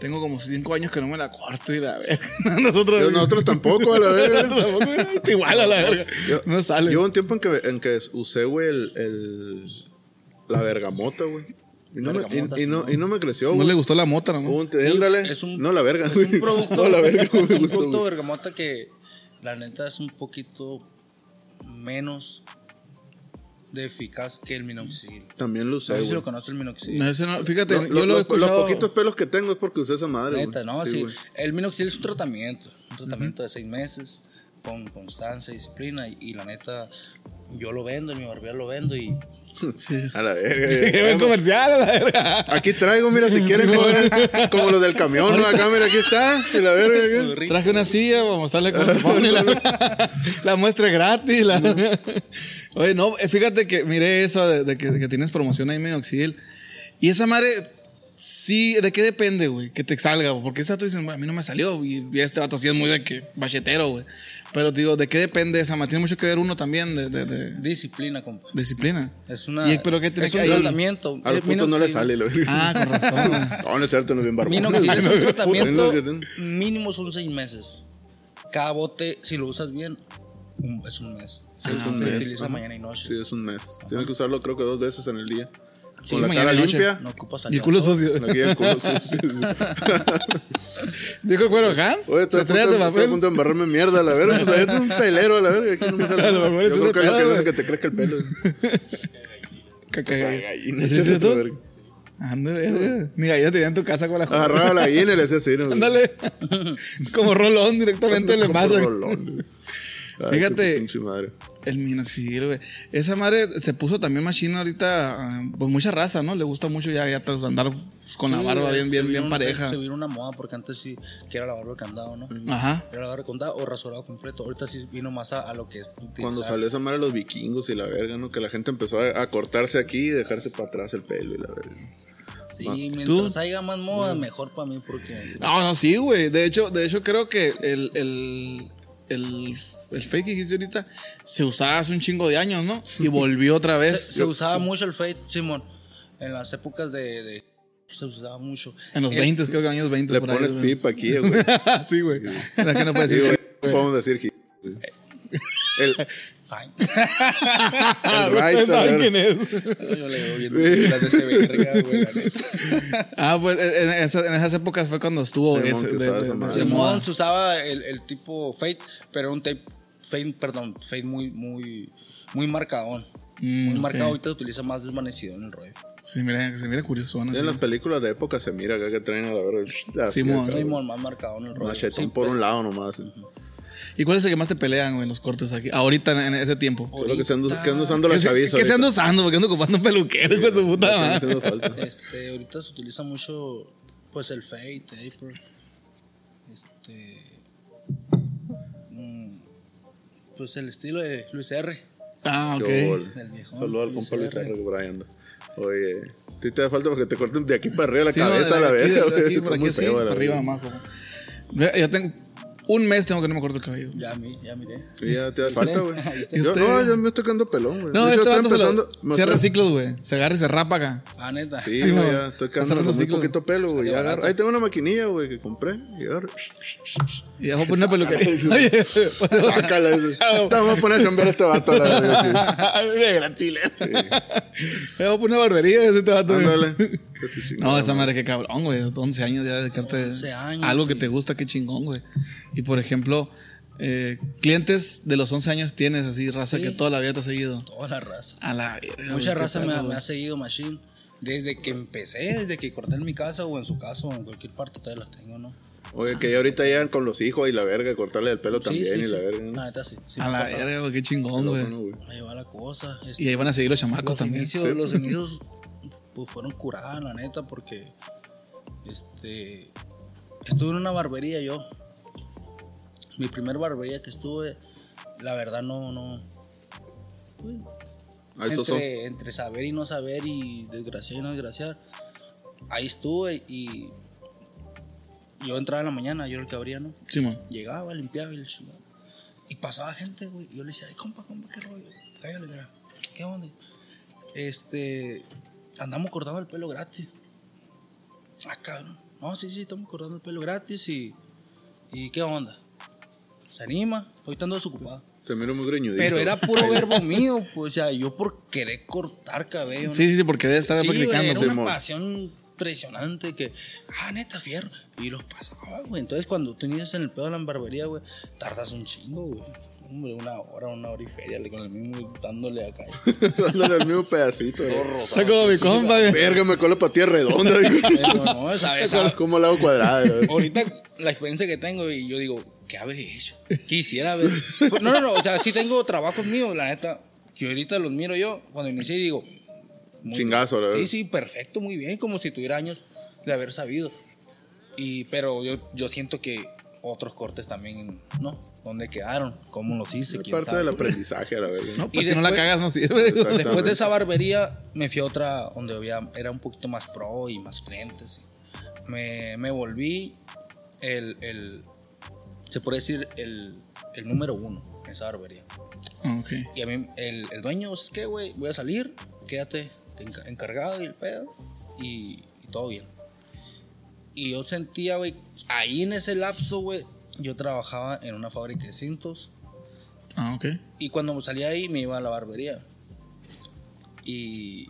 Speaker 4: tengo como cinco años que no me la corto y la verga. Nosotros,
Speaker 1: Yo- Nosotros tampoco, a la verga.
Speaker 4: tampoco, igual a la verga.
Speaker 1: Yo-
Speaker 4: No sale.
Speaker 1: Yo un tiempo en que, en que usé, güey, el, el- la bergamota, güey. Y no, me, y, y no,
Speaker 2: sí,
Speaker 1: y no me creció,
Speaker 4: no
Speaker 1: güey.
Speaker 4: le gustó la mota, ¿no?
Speaker 2: es un-
Speaker 1: no, la verga,
Speaker 2: Es un producto,
Speaker 1: No, la verga, me
Speaker 2: un producto
Speaker 1: güey.
Speaker 2: bergamota que la neta es un poquito menos de eficaz que el minoxidil.
Speaker 1: También lo
Speaker 2: No
Speaker 1: usé,
Speaker 2: sé si
Speaker 1: güey.
Speaker 2: lo conoce el minoxidil.
Speaker 4: No, ese no- fíjate,
Speaker 1: Lo-
Speaker 4: yo
Speaker 1: lo-
Speaker 4: lo he
Speaker 1: lo-
Speaker 4: escuchado.
Speaker 1: Los poquitos pelos que tengo es porque usé esa madre.
Speaker 2: Neta, no, sí. El minoxidil es un tratamiento, un tratamiento de seis meses con constancia, disciplina y, y la neta yo lo vendo, en mi barbería lo vendo y
Speaker 4: Sí.
Speaker 1: A la
Speaker 4: Qué
Speaker 1: verga.
Speaker 4: buen comercial, a la verga.
Speaker 1: Aquí traigo, mira, si quieren, joder, como los del camión, ¿no? Acá, mira, aquí está. Y la verga.
Speaker 4: Traje una silla para mostrarle cómo se pone la, la muestra es gratis. la- Oye, no, eh, fíjate que miré eso de, de que, de que tienes promoción ahí en Minoxidil. Y esa madre, sí, ¿de qué depende, güey? Que te salga? Porque esta tú dices, "Bueno, a mí no me salió. Y, y este vato sí es muy de que bachetero, güey. Pero te digo, ¿de qué depende esa madre? Tiene mucho que ver uno también de, de- de
Speaker 2: disciplina, compa.
Speaker 4: disciplina.
Speaker 2: Es una
Speaker 4: ¿Y pero qué tiene
Speaker 2: es
Speaker 4: que
Speaker 2: un
Speaker 4: ahí?
Speaker 2: tratamiento.
Speaker 1: A los putos no les
Speaker 2: minoxidil-
Speaker 1: sale, verga.
Speaker 4: Ah, con razón.
Speaker 1: No, no es cierto, no es bien barbón.
Speaker 2: Minoxidil es un tratamiento mínimo son seis meses. Cada bote, si lo usas bien, es un mes. Se,
Speaker 1: Es un
Speaker 2: se
Speaker 1: mes,
Speaker 2: utiliza
Speaker 1: ajá.
Speaker 2: mañana y noche.
Speaker 1: Sí, es un mes. Tienes que usarlo creo que dos veces en el día.
Speaker 4: Sí,
Speaker 1: con la cara
Speaker 4: noche.
Speaker 1: limpia.
Speaker 2: No ocupas
Speaker 4: Y el culo sucio.
Speaker 1: Culo sucio.
Speaker 4: Dijo el cuero Hans.
Speaker 1: Oye, estoy a, punto,
Speaker 4: de
Speaker 1: estoy a
Speaker 4: papel.
Speaker 1: punto de embarrarme mierda, a la verga. Pues ahí es un pelero, a la verga. Aquí no me sale.
Speaker 4: A lo mejor
Speaker 1: Yo creo que es lo que hace te crezca el pelo.
Speaker 4: Caca
Speaker 1: Gallina,
Speaker 4: ¿Es cierto?
Speaker 1: verga.
Speaker 4: Ande, verga. Ni gallina tenía en tu casa con la joda.
Speaker 1: Agarraba la gallina y le hacía así, ¿no?
Speaker 4: Ándale. Como rolón directamente le
Speaker 1: Como
Speaker 4: pasa.
Speaker 1: rolón, güey. Ay,
Speaker 4: Fíjate.
Speaker 1: madre.
Speaker 4: El minoxidil, güey. Esa madre se puso también machina ahorita. ah, Pues mucha raza, ¿no? Le gusta mucho ya, ya andar pues, con la barba bien, bien, bien pareja.
Speaker 2: Se vino una moda porque antes sí que era la barba de candado, ¿no?
Speaker 4: Ajá.
Speaker 2: Era la barba de candado o rasurado completo. Ahorita sí vino más a, a lo que es utilizar.
Speaker 1: Cuando salió esa madre los vikingos y la verga, ¿no? Que la gente empezó a, a cortarse aquí y dejarse para atrás el pelo y la verga.
Speaker 2: Sí,
Speaker 1: Ah,
Speaker 2: mientras haya más moda, mejor para mí porque...
Speaker 4: No, no, sí, güey. De hecho, de hecho, creo que el, el, el, el fake que hiciste ahorita se usaba hace un chingo de años, ¿no? Y volvió otra
Speaker 2: Se,
Speaker 4: vez.
Speaker 2: se usaba mucho el fade, Simón. En las épocas de... de- se usaba mucho.
Speaker 4: En los
Speaker 2: El-
Speaker 4: 20, creo que años 20.
Speaker 1: Le
Speaker 4: por ahí,
Speaker 1: pones pip aquí, güey.
Speaker 4: sí, güey. Era que no puedes
Speaker 1: Sí,
Speaker 4: decir.
Speaker 1: güey. Podemos decir que. El,
Speaker 2: Fine.
Speaker 1: el right,
Speaker 4: saben quién es.
Speaker 2: Yo le veo viendo las de ese verga, güey. la neta.
Speaker 4: Ah, pues en, esa- en esas épocas fue cuando estuvo
Speaker 1: Simón,
Speaker 4: ese, de,
Speaker 2: Simón se usaba el, el tipo fade, pero un tape fade, perdón, fade muy, muy, muy marcadón.
Speaker 4: Mm,
Speaker 2: muy
Speaker 4: ok.
Speaker 2: marcado, ahorita se utiliza más desvanecido en el rollo.
Speaker 4: Sí, mira, se mira curioso. ¿no?
Speaker 1: En las películas de época se mira acá que traen a la verga.
Speaker 4: Simón.
Speaker 2: Simón, más marcado en el rollo.
Speaker 1: Machetón
Speaker 2: Sí,
Speaker 1: por
Speaker 2: pero-
Speaker 1: un lado nomás.
Speaker 4: ¿Y cuál es el que más te pelean, güey, en los cortes aquí? Ahorita, en, ese tiempo.
Speaker 1: Solo que se ando, que ando usando la
Speaker 4: ¿Qué se,
Speaker 1: chaviza.
Speaker 4: ¿qué se anda
Speaker 1: ahorita.
Speaker 4: usando? Porque ando ocupando un peluquero, de su puta madre.
Speaker 1: falta.
Speaker 2: Este, ahorita se utiliza mucho, pues el fade, taper. Este. Pues el estilo de Luis R.
Speaker 4: Ah, ok.
Speaker 1: Saludos al compa Luis
Speaker 2: R.
Speaker 1: Anda. Oye, a ti te da falta porque te corten de aquí para arriba la
Speaker 4: Sí, no,
Speaker 1: cabeza,
Speaker 4: de
Speaker 1: la
Speaker 4: de aquí, por aquí así,
Speaker 1: feo,
Speaker 4: para arriba nomás. Ya tengo un mes tengo que no me corto el cabello.
Speaker 2: Ya, mi, ya miré.
Speaker 1: Sí, ya te da falta, güey.
Speaker 4: ¿Y
Speaker 1: Yo,
Speaker 4: usted?
Speaker 1: no, yo me estoy quedando pelón, güey.
Speaker 4: No,
Speaker 1: De hecho,
Speaker 4: este
Speaker 1: estoy
Speaker 4: vato se lo-
Speaker 1: empezando. me
Speaker 4: cierra
Speaker 1: estoy-
Speaker 4: ciclos, güey. Se agarra y se rapa acá.
Speaker 2: Ah, neta.
Speaker 1: Sí,
Speaker 4: Sí,
Speaker 1: güey,
Speaker 4: mo.
Speaker 1: ya estoy quedando
Speaker 4: ciclos.
Speaker 1: poquito pelo, güey. Agarro-. Ahí tengo una maquinilla, güey, que compré. Y agarro.
Speaker 4: Y a poner una peluquería.
Speaker 1: Sácala. ese. Vamos a poner a chambear a este vato, la verga.
Speaker 4: de gratile. A poner una barbería ese te va a
Speaker 1: sí. Ándale.
Speaker 4: No, esa madre qué cabrón, güey. 11 años ya dedicarte
Speaker 2: 11 años,
Speaker 4: a algo que te gusta, qué chingón, güey. Y por ejemplo, eh, clientes de los 11 años tienes así, raza
Speaker 2: Sí.
Speaker 4: que toda la vida te ha seguido.
Speaker 2: Toda la raza.
Speaker 4: A la verga,
Speaker 2: Mucha raza me, ha- me seguido Machine. Desde que empecé, desde que corté en mi casa o en su casa o en cualquier parte, todavía las tengo, ¿no?
Speaker 1: Oye, que ya ahorita llegan con los hijos y la verga, cortarle el pelo también
Speaker 2: sí,
Speaker 1: y la verga. ¿no?
Speaker 2: Sí. sí
Speaker 4: A la verga, güey, qué chingón, güey.
Speaker 2: Ahí va la cosa. este,
Speaker 4: Y ahí van a seguir los chamacos
Speaker 2: los
Speaker 4: también.
Speaker 2: inicios,
Speaker 1: Sí.
Speaker 2: los inicios pues fueron curadas, la neta, porque este estuve en una barbería yo. Mi primer barbería que estuve, la verdad no, no. pues,
Speaker 1: sosó.
Speaker 2: entre, entre saber y no saber y desgraciar y no desgraciar. Ahí estuve y yo entraba en la mañana, yo era el que abría, ¿no?
Speaker 4: Simón.
Speaker 2: Llegaba, limpiaba y el chingado. Y pasaba gente, güey. Yo le decía, ay, compa, compa, qué rollo. Cállale, mira. ¿Qué onda? Este. Andamos cortando el pelo gratis. Ah, cabrón. No, sí, sí, estamos cortando el pelo gratis y. ¿Y qué onda? ¿Se anima? Ahorita ando desocupado.
Speaker 1: Te miro muy greñudito.
Speaker 2: Pero era puro verbo mío, pues, o sea, yo por querer cortar cabello. ¿no?
Speaker 4: Sí, sí, sí, porque debe estar
Speaker 2: Sí, güey,
Speaker 4: practicando.
Speaker 2: era una pasión impresionante que, ah, neta, fierro. Y los pasaba, güey. Entonces, cuando tú inicias en el pedo de la barbería, güey, tardas un chingo, güey. Hombre, una hora, una hora y feria, con el mismo dándole acá.
Speaker 1: Dándole el mismo pedacito. güey.
Speaker 4: Está como mi compa, güey.
Speaker 1: Verga, me cola para tierra redonda.
Speaker 2: Pero no, esa, esa-
Speaker 1: ¿Cómo la hago cuadrada? güey?
Speaker 2: ahorita la experiencia que tengo y yo digo, ¿qué habré hecho? Quisiera ver. No, no, no, o sea, sí tengo trabajos míos, la neta, que ahorita los miro yo cuando inicié y digo,
Speaker 1: Chingazo, la verdad.
Speaker 2: Sí, sí, perfecto, muy bien, como si tuviera años de haber sabido. Y, pero yo, yo siento que otros cortes también, ¿no? ¿Dónde quedaron? ¿Cómo los hice?
Speaker 1: Es
Speaker 2: ¿Quién
Speaker 1: parte
Speaker 2: sabe?
Speaker 1: del aprendizaje, la verga.
Speaker 4: No,
Speaker 2: Y
Speaker 4: pues si no la
Speaker 2: después-
Speaker 4: cagas no sirve.
Speaker 2: Después de esa barbería me fui a otra donde había, era un poquito más pro y más clientes. Me, me volví el, el, se puede decir, el, el número uno en esa barbería.
Speaker 4: Ah, ok.
Speaker 2: Y a mí, el, el dueño, ¿sabes qué, güey? Voy a salir, quédate enca- encargado y el pedo, y, y todo bien. Y yo sentía, güey, ahí en ese lapso, güey, yo trabajaba en una fábrica de cintos.
Speaker 4: Ah, ok.
Speaker 2: Y cuando salía ahí me iba a la barbería. Y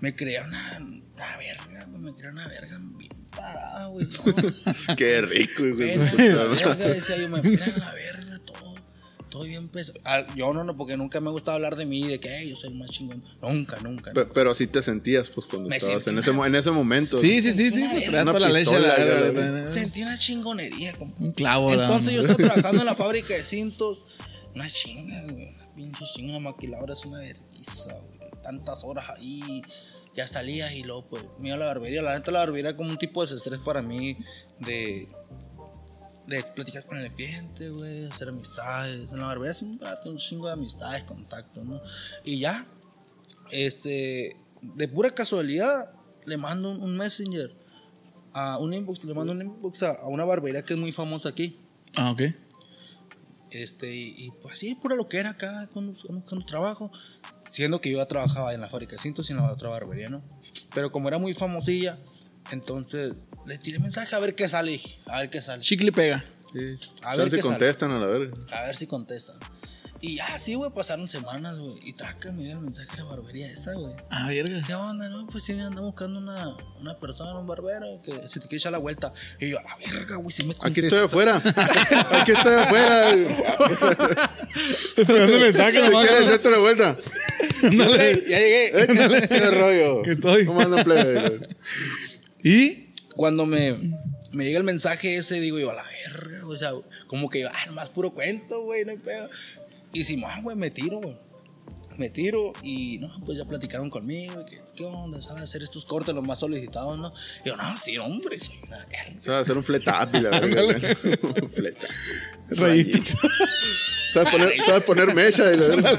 Speaker 2: me creía una, una verga, me creía una verga bien parada, güey. no.
Speaker 1: Qué rico, güey.
Speaker 2: La verga, decía yo, me pena la verga, todo. Todo bien pesado. Ah, Yo no, no, porque nunca me ha gustado hablar de mí, de que "Ey, yo soy el más chingón. Nunca, nunca.
Speaker 1: Pe- Pero así te sentías, pues, cuando
Speaker 2: Me
Speaker 1: estabas en
Speaker 2: sentí
Speaker 1: ese, mo- en ese momento.
Speaker 4: Sí, sí, sí, sí.
Speaker 2: Una
Speaker 4: pues, toda la leche.
Speaker 1: pistola,
Speaker 4: la-
Speaker 1: güey.
Speaker 4: la- la-
Speaker 2: Sentí una chingonería, compa.
Speaker 4: Un clavo, la-
Speaker 2: Entonces yo estaba trabajando en la fábrica de cintos. Una chinga, güey. Una pinche chinga una maquiladora es una vergüenza, güey. Tantas horas ahí. Ya salías y luego, pues, me iba a la barbería. La neta, la barbería como un tipo de estrés para mí de. De platicar con el cliente, güey, hacer amistades. En la barbería siempre un chingo de amistades, contactos, ¿no? Y ya, este, de pura casualidad, le mando un, un messenger a un inbox, le mando un inbox a, a una barbería que es muy famosa aquí.
Speaker 4: Ah, ok.
Speaker 2: Este, y, y, pues sí, pura lo que era acá, con, con, con trabajo. Siendo que yo ya trabajaba en la fábrica de cintos y en la otra barbería, ¿no? Pero como era muy famosilla, entonces le tiré mensaje a ver qué sale, a ver qué sale.
Speaker 4: Chicle pega.
Speaker 1: Sí.
Speaker 2: A
Speaker 1: A
Speaker 2: ver
Speaker 1: ver si
Speaker 2: sale.
Speaker 1: contestan a la verga.
Speaker 2: A ver si contestan. Y ya, sí, güey, pasaron semanas, güey. Y traca, mira el mensaje de la barbería esa, güey.
Speaker 4: Ah, verga.
Speaker 2: ¿Qué onda, no? Pues sí, anda buscando una, una persona, un barbero, que se te quiere echar la vuelta. Y yo, a la verga, güey, si me
Speaker 1: Aquí
Speaker 2: contesta.
Speaker 1: estoy afuera. Aquí estoy afuera.
Speaker 4: Esperando mensaje
Speaker 1: Si
Speaker 4: nomás.
Speaker 1: quieres echarte la vuelta.
Speaker 4: Ya llegué.
Speaker 1: Eh, ¿Qué rollo?
Speaker 4: Que estoy.
Speaker 1: ¿Cómo andan, plebe?
Speaker 4: ¿Y?
Speaker 2: Cuando me, me llega el mensaje ese, digo yo, a la verga, o sea, como que, ah, más puro cuento, güey, no hay pedo. Y si, ah, güey, me tiro, güey. Me tiro y, no, pues ya platicaron conmigo, que, ¿qué onda? ¿Sabes hacer estos cortes los más solicitados, no? Y yo, no, sí, hombre, soy una verga.
Speaker 1: Hacer un fletap y la verga. güey. Un fletap.
Speaker 4: Rayito.
Speaker 1: ¿Sabes poner, sabes poner mecha y la verga.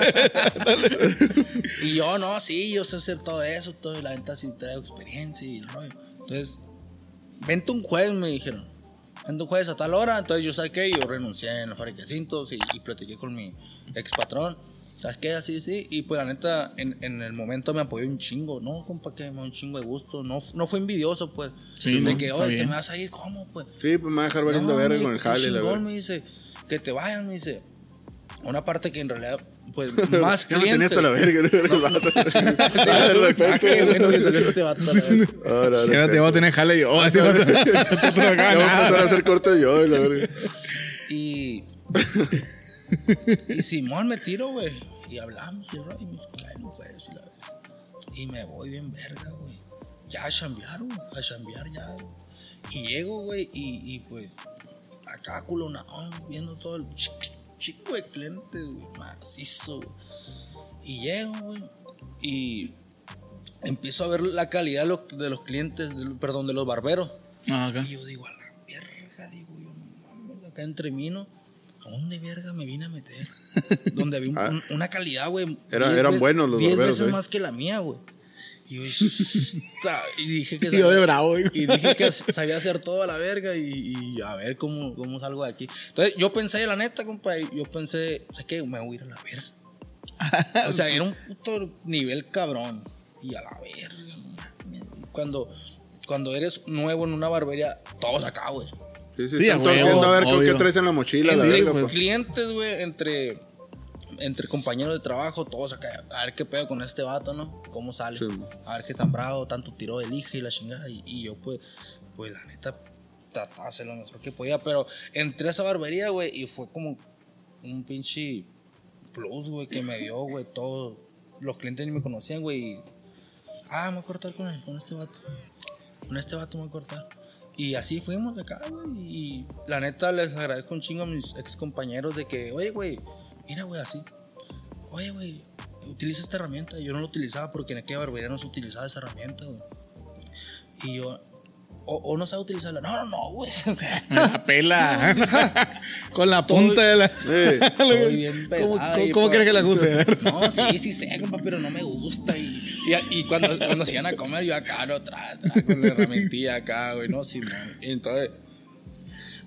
Speaker 2: Y yo, no, sí, yo sé hacer todo eso, todo, y la neta sí traigo experiencia y el rollo. Entonces, vente un jueves, me dijeron. Vente un jueves a tal hora. Entonces, yo saqué, yo renuncié en la fábrica de cintos y, y platiqué con mi ex patrón. ¿Sabes qué? Así, sí. Y pues, la neta, en, en el momento me apoyó un chingo. No, compa, que me dio un chingo de gusto. No, no fue envidioso, pues.
Speaker 4: Sí,
Speaker 2: de
Speaker 4: no,
Speaker 2: que, oye, ¿te me vas a ir? ¿Cómo, pues?
Speaker 1: Sí, pues me va a dejar valiendo
Speaker 2: No,
Speaker 1: verga
Speaker 2: me-
Speaker 1: con el jale, la verga.
Speaker 2: me dice, que te vayan, me dice. Una parte que en realidad, pues, más
Speaker 1: Ya me tenía hasta la verga. Ahora,
Speaker 4: te voy a tener jale yo. Así va a
Speaker 1: Ya voy a empezar a hacer cortes yo, y la verga.
Speaker 2: Y. y Simón me tiro, güey. Y hablamos y me dice, "Ay, no puedes, y la verga. Y me voy bien verga, güey. Ya a chambear, güey. A chambear ya. güey. Y llego, güey, y, y pues. Acá culonado, viendo todo el chico de clientes, güey. Macizo, güey. Y llego, güey. Y. Empiezo a ver la calidad de los, de los clientes, de- perdón, de los barberos.
Speaker 4: Ah.
Speaker 2: Y yo digo, a la verga, digo yo, no mames, acá entre mino, ¿a dónde verga me vine a meter? Donde había un-
Speaker 1: Ah.
Speaker 2: un- una calidad, güey.
Speaker 1: Era- eran
Speaker 2: veces-
Speaker 1: buenos los
Speaker 2: diez
Speaker 1: barberos,
Speaker 2: veces
Speaker 1: ¿eh?
Speaker 2: más que la mía, güey. Y yo, dije que
Speaker 4: yo de bravo, güey.
Speaker 2: y dije que sabía hacer todo a la verga y, y a ver cómo, cómo salgo de aquí. Entonces yo pensé, la neta, compa, y yo pensé, sé que me voy a ir a la verga. o sea, era un puto nivel cabrón. Y a la verga. Cuando, cuando eres nuevo en una barbería, todos acá, güey.
Speaker 1: Sí, sí,
Speaker 4: Sí,
Speaker 1: están
Speaker 4: a huevo,
Speaker 1: a ver con
Speaker 4: obvio.
Speaker 1: qué traes en la mochila, la
Speaker 2: Sí,
Speaker 1: verga.
Speaker 2: pues,
Speaker 1: pues.
Speaker 2: clientes, güey, entre, entre compañeros de trabajo, todos acá. A ver qué pedo con este vato, ¿no? ¿Cómo sale?
Speaker 1: Sí.
Speaker 2: A ver qué tan bravo, tanto tiró hija y la chingada. Y, y yo, pues, pues, la neta, trataba de hacer lo mejor que podía. Pero entré a esa barbería, güey, y fue como un pinche plus, güey, que me dio, güey, todo. Los clientes ni me conocían, güey. y, Ah, me voy a cortar con, él, con este vato. Con este vato me voy a cortar. Y así fuimos de acá, güey. Y la neta les agradezco un chingo a mis ex compañeros de que, oye, güey, mira, güey, así. Oye, güey, utiliza esta herramienta. Yo no la utilizaba porque en aquella barbería no se utilizaba esa herramienta, güey. Y yo, o, o no sabe utilizarla. No, no, no, güey.
Speaker 4: La pela. Con la punta de la.
Speaker 2: Estoy bien
Speaker 4: ¿Cómo, cómo- cómo quieres que la use?
Speaker 2: No, sí, sí sé, compa, pero no me gusta. Y, y, y cuando, cuando se iban a comer, yo acá, no, tra, con la herramientilla acá, güey, no, sí, no. Entonces,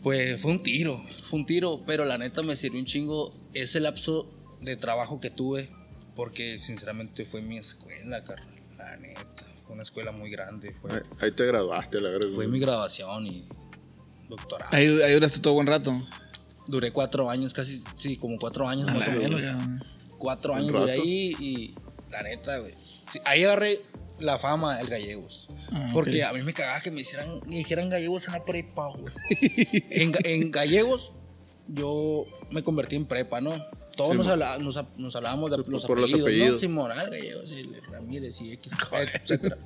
Speaker 2: pues fue un tiro, fue un tiro, pero la neta me sirvió un chingo ese lapso de trabajo que tuve, porque sinceramente fue mi escuela, carnal, la neta. Fue una escuela muy grande, fue,
Speaker 1: ahí- ahí te graduaste, la verga.
Speaker 2: fue mi graduación y doctorado.
Speaker 4: Ahí, ahí duraste todo buen rato.
Speaker 2: Duré cuatro años, casi, sí, como cuatro años más o menos. cuatro años duré ahí y la neta, güey, ahí agarré la fama del gallegos.
Speaker 4: Ah,
Speaker 2: porque a mí me cagaba que me hicieran, me dijeran gallegos en la prepa, güey. en, ga- en gallegos, yo me convertí en prepa, ¿no? Todos
Speaker 1: Sí,
Speaker 2: nos,
Speaker 1: mo.
Speaker 2: habla- nos, ap- nos hablábamos de los
Speaker 1: por los
Speaker 2: apellidos,
Speaker 1: apellidos.
Speaker 2: ¿no? Simón, ah, gallegos, el Ramírez y X, etcétera.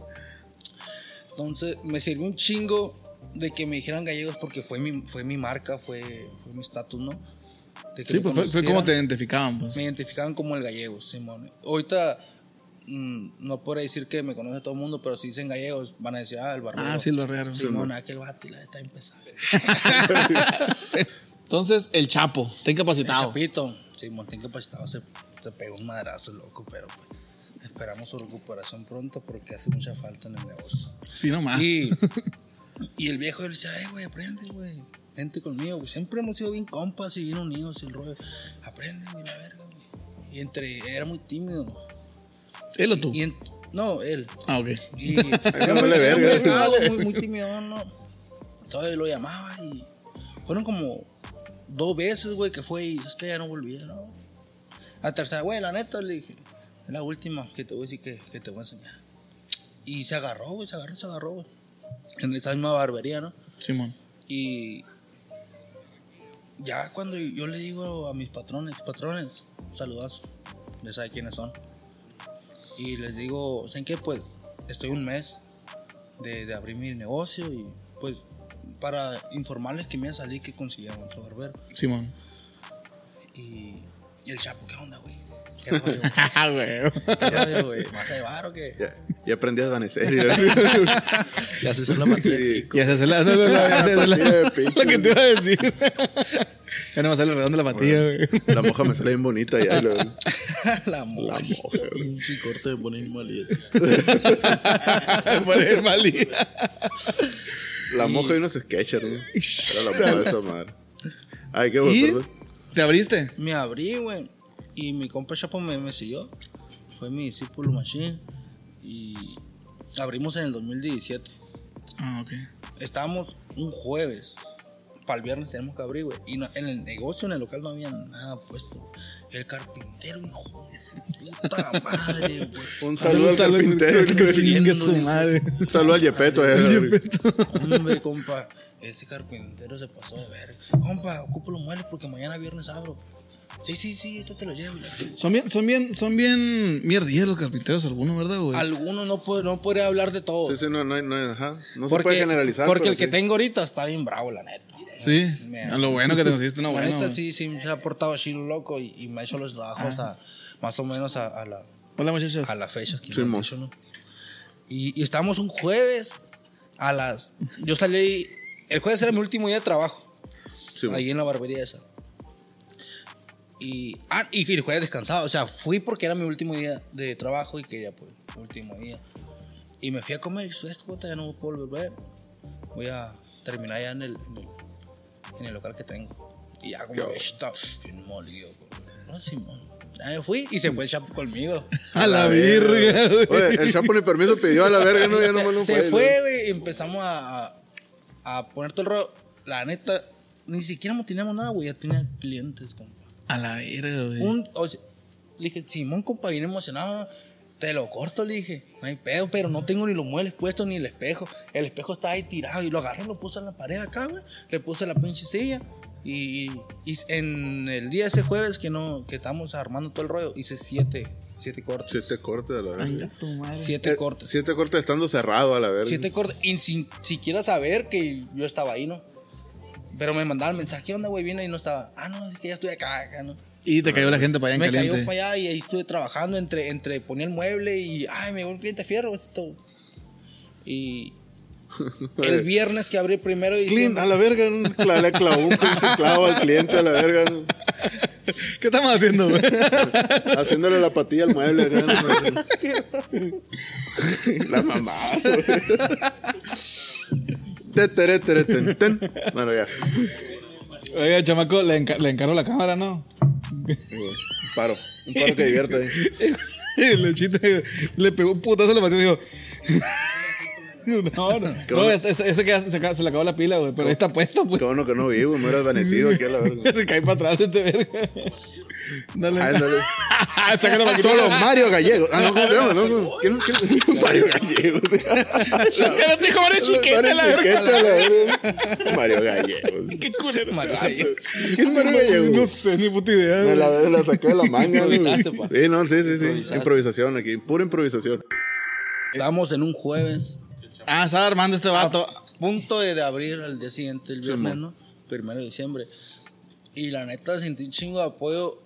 Speaker 2: Entonces, me sirvió un chingo de que me dijeran gallegos porque fue mi, fue mi marca, fue, fue mi estatus, ¿no?
Speaker 4: Sí, pues fue, fue como te identificaban, pues.
Speaker 2: me identificaban como el gallego, Simón. Ahorita no puedo decir que me conoce todo el mundo, pero si dicen gallegos, van a decir, ah, el barbero.
Speaker 4: Ah, sí, el barrero.
Speaker 2: Simón, aquel vato, la está empezando.
Speaker 4: Entonces, el Chapo, está
Speaker 2: El
Speaker 4: incapacitado.
Speaker 2: Chapito, Simón, ten capacitado, se, se pegó un madrazo, loco, pero pues, esperamos su recuperación pronto porque hace mucha falta en el negocio.
Speaker 4: Sí, nomás.
Speaker 2: Y, y el viejo le decía, ay, güey, aprende, güey. Vente conmigo, güey. Siempre hemos sido bien compas y bien unidos y el rollo. Aprende, güey, la verga, güey. Y entre, era muy tímido.
Speaker 4: ¿Él o tú?
Speaker 2: Y en- no, él.
Speaker 4: Ah, ok.
Speaker 2: Y
Speaker 1: no vale
Speaker 2: era muy
Speaker 1: verga.
Speaker 2: muy, muy tímido, ¿no? Todavía lo llamaba y fueron como dos veces, güey, que fue y es que ya no volvía, ¿no? La tercera, güey, la neta, le dije, es la última que te voy a decir que, que te voy a enseñar. Y se agarró, güey, se agarró, se agarró, güey. En esa misma barbería, ¿no?
Speaker 4: Simón.
Speaker 2: Y ya cuando yo le digo a mis patrones, patrones, saludazo, ya saben quiénes son. Y les digo, ¿saben qué? Pues estoy un mes de, de abrir mi negocio y pues para informarles que me iba a salir que consiguieron otro barbero.
Speaker 4: Simón.
Speaker 2: Y, y el chapo, ¿qué onda, güey? ¿Qué rollo?
Speaker 4: Ah, güey.
Speaker 2: ¿Qué rollo, güey? ¿Me vas a llevar o qué?
Speaker 1: Ya, ya aprendí a desvanecer. y-
Speaker 2: Ya se hizo la matilla.
Speaker 1: y-
Speaker 4: Y hace la, no, no, no, ya se hace la-
Speaker 1: de pinche.
Speaker 4: lo que te iba a decir. ya no me sale redondo la patilla, güey.
Speaker 1: La moja me sale bien bonita ya. y luego-
Speaker 2: la moja.
Speaker 1: La moja, güey.
Speaker 2: Pinche corte de poner mal y eso.
Speaker 4: Por el malí.
Speaker 1: La moja y unos sketchers, ¿no? Era la moja de esa madre. Ay, qué bueno.
Speaker 4: ¿Te abriste?
Speaker 2: Me abrí, güey. Y mi compa Chapo me, me siguió. Fue mi discípulo Machine. Y abrimos en el 2017.
Speaker 4: Ah, ok.
Speaker 2: Estábamos un jueves. Para el viernes tenemos que abrir, güey. Y no- en el negocio, en el local, no había nada puesto. El carpintero, hijo de su puta madre, güey.
Speaker 1: Un saludo al carpintero.
Speaker 4: Que chingue su madre.
Speaker 1: Un saludo al Yepeto. eh.
Speaker 2: Hombre, compa, ese carpintero se pasó de verga. Compa, ocupo los muebles porque mañana viernes abro. Sí, sí, sí, esto te lo llevo. la-
Speaker 4: Son bien, son bien, son bien mierdillas los carpinteros algunos, ¿verdad, güey?
Speaker 2: Algunos no, puede, no podría hablar de todo.
Speaker 1: Sí, sí, no, no, no, ajá. No se
Speaker 2: porque,
Speaker 1: puede generalizar.
Speaker 2: Porque el que tengo ahorita está bien bravo, la neta.
Speaker 4: Sí. A lo bueno que te conseguiste una
Speaker 2: la
Speaker 4: buena,
Speaker 2: neta,
Speaker 4: güey.
Speaker 2: sí, sí, se ha portado chilo loco y, y me ha hecho los trabajos a, más o menos a, a la,
Speaker 4: Hola, muchachos.
Speaker 2: a la fecha que
Speaker 1: Sí,
Speaker 2: dicho, ¿no? Y, y estábamos un jueves a las... Yo salí... El jueves era mi último día de trabajo.
Speaker 1: Sí,
Speaker 2: ahí en la barbería esa. Y, ah, y el jueves descansaba. O sea, fui porque era mi último día de trabajo y quería, pues, último día. Y me fui a comer y dije, "¿Sabes qué, puta? Ya no puedo volver. Voy a terminar ya en el, en el, en el local que tengo. Y ya como que está bien molido. güey. No, Simón. Me fui y se fue el chapo conmigo.
Speaker 4: A la virga, güey.
Speaker 1: Oye, el Chapo ni permiso pidió a la verga, no, ya no me lo
Speaker 2: Se fue, güey, y empezamos a, a, poner todo el rollo. La neta, ni siquiera teníamos nada, güey, ya tenía clientes, compa.
Speaker 4: A la virga, güey.
Speaker 2: Un, o sea, le dije, Simón, compa, bien emocionado. Te lo corto, le dije. No hay pedo, pero no tengo ni los muebles puestos ni el espejo. El espejo está ahí tirado y lo agarré y lo puse en la pared acá, güey. Le puse la pinche silla. Y, y en el día de ese jueves que no que estamos armando todo el rollo, hice siete, siete cortes.
Speaker 1: Siete cortes a la verga.
Speaker 4: a tu madre.
Speaker 2: Siete
Speaker 1: Eh,
Speaker 2: cortes.
Speaker 1: Siete cortes estando cerrado a la verga.
Speaker 2: Siete cortes. Y sin siquiera saber que yo estaba ahí, ¿no? Pero me mandaban mensaje, ¿qué onda, güey? Viene y no estaba. Ah, no, es que ya estoy acá, acá, ¿no?
Speaker 4: Y te cayó la gente para allá en
Speaker 2: me cayó
Speaker 4: caliente.
Speaker 2: para allá y ahí estuve trabajando entre, entre ponía el mueble y ay me llegó un cliente fierro esto y el viernes que abrí primero y
Speaker 1: Clean, a la verga, le clavó un clavo al cliente a la verga, ¿no?
Speaker 4: ¿Qué estamos haciendo, güey?
Speaker 1: haciéndole la patilla al mueble. la mamá. Te, Bueno, ya.
Speaker 4: Oiga, chamaco, le, enca- le encargo la cámara, ¿no?
Speaker 1: Un paro. Un paro que divierte.
Speaker 4: Y le chiste, le pegó un putazo a la y dijo. No, no.
Speaker 1: Qué
Speaker 4: No, ese, ese- que se, se le acabó la pila, güey. Pero ahí está puesto, pues.
Speaker 1: Qué bueno que no vi, güey. Me hubiera danecido aquí a la verga.
Speaker 4: Se cae para atrás este verga. Dale. La maquinita.
Speaker 1: Solo Mario Gallego. Ah, no, ¿cómo llama? No, no. ¿Quién, quién? Mario Gallego.
Speaker 4: No te dijo Mario Chiquete, la verga.
Speaker 1: Mario Gallego.
Speaker 4: Qué culero.
Speaker 2: Mario
Speaker 1: ¿Quién es Mario Gallego?
Speaker 4: No sé, ni puta idea,
Speaker 1: Me la, la saqué de la manga. ¿no?
Speaker 2: Improvisaste, pa.
Speaker 1: Sí, no, sí, sí, sí. Improvisación aquí. Pura improvisación.
Speaker 2: Estábamos en un jueves,
Speaker 4: Ah, estaba armando este vato.
Speaker 2: punto de, de abrir al día siguiente, el viernes,
Speaker 1: Simón.
Speaker 2: ¿no? Primero de diciembre. Y la neta sentí un chingo de apoyo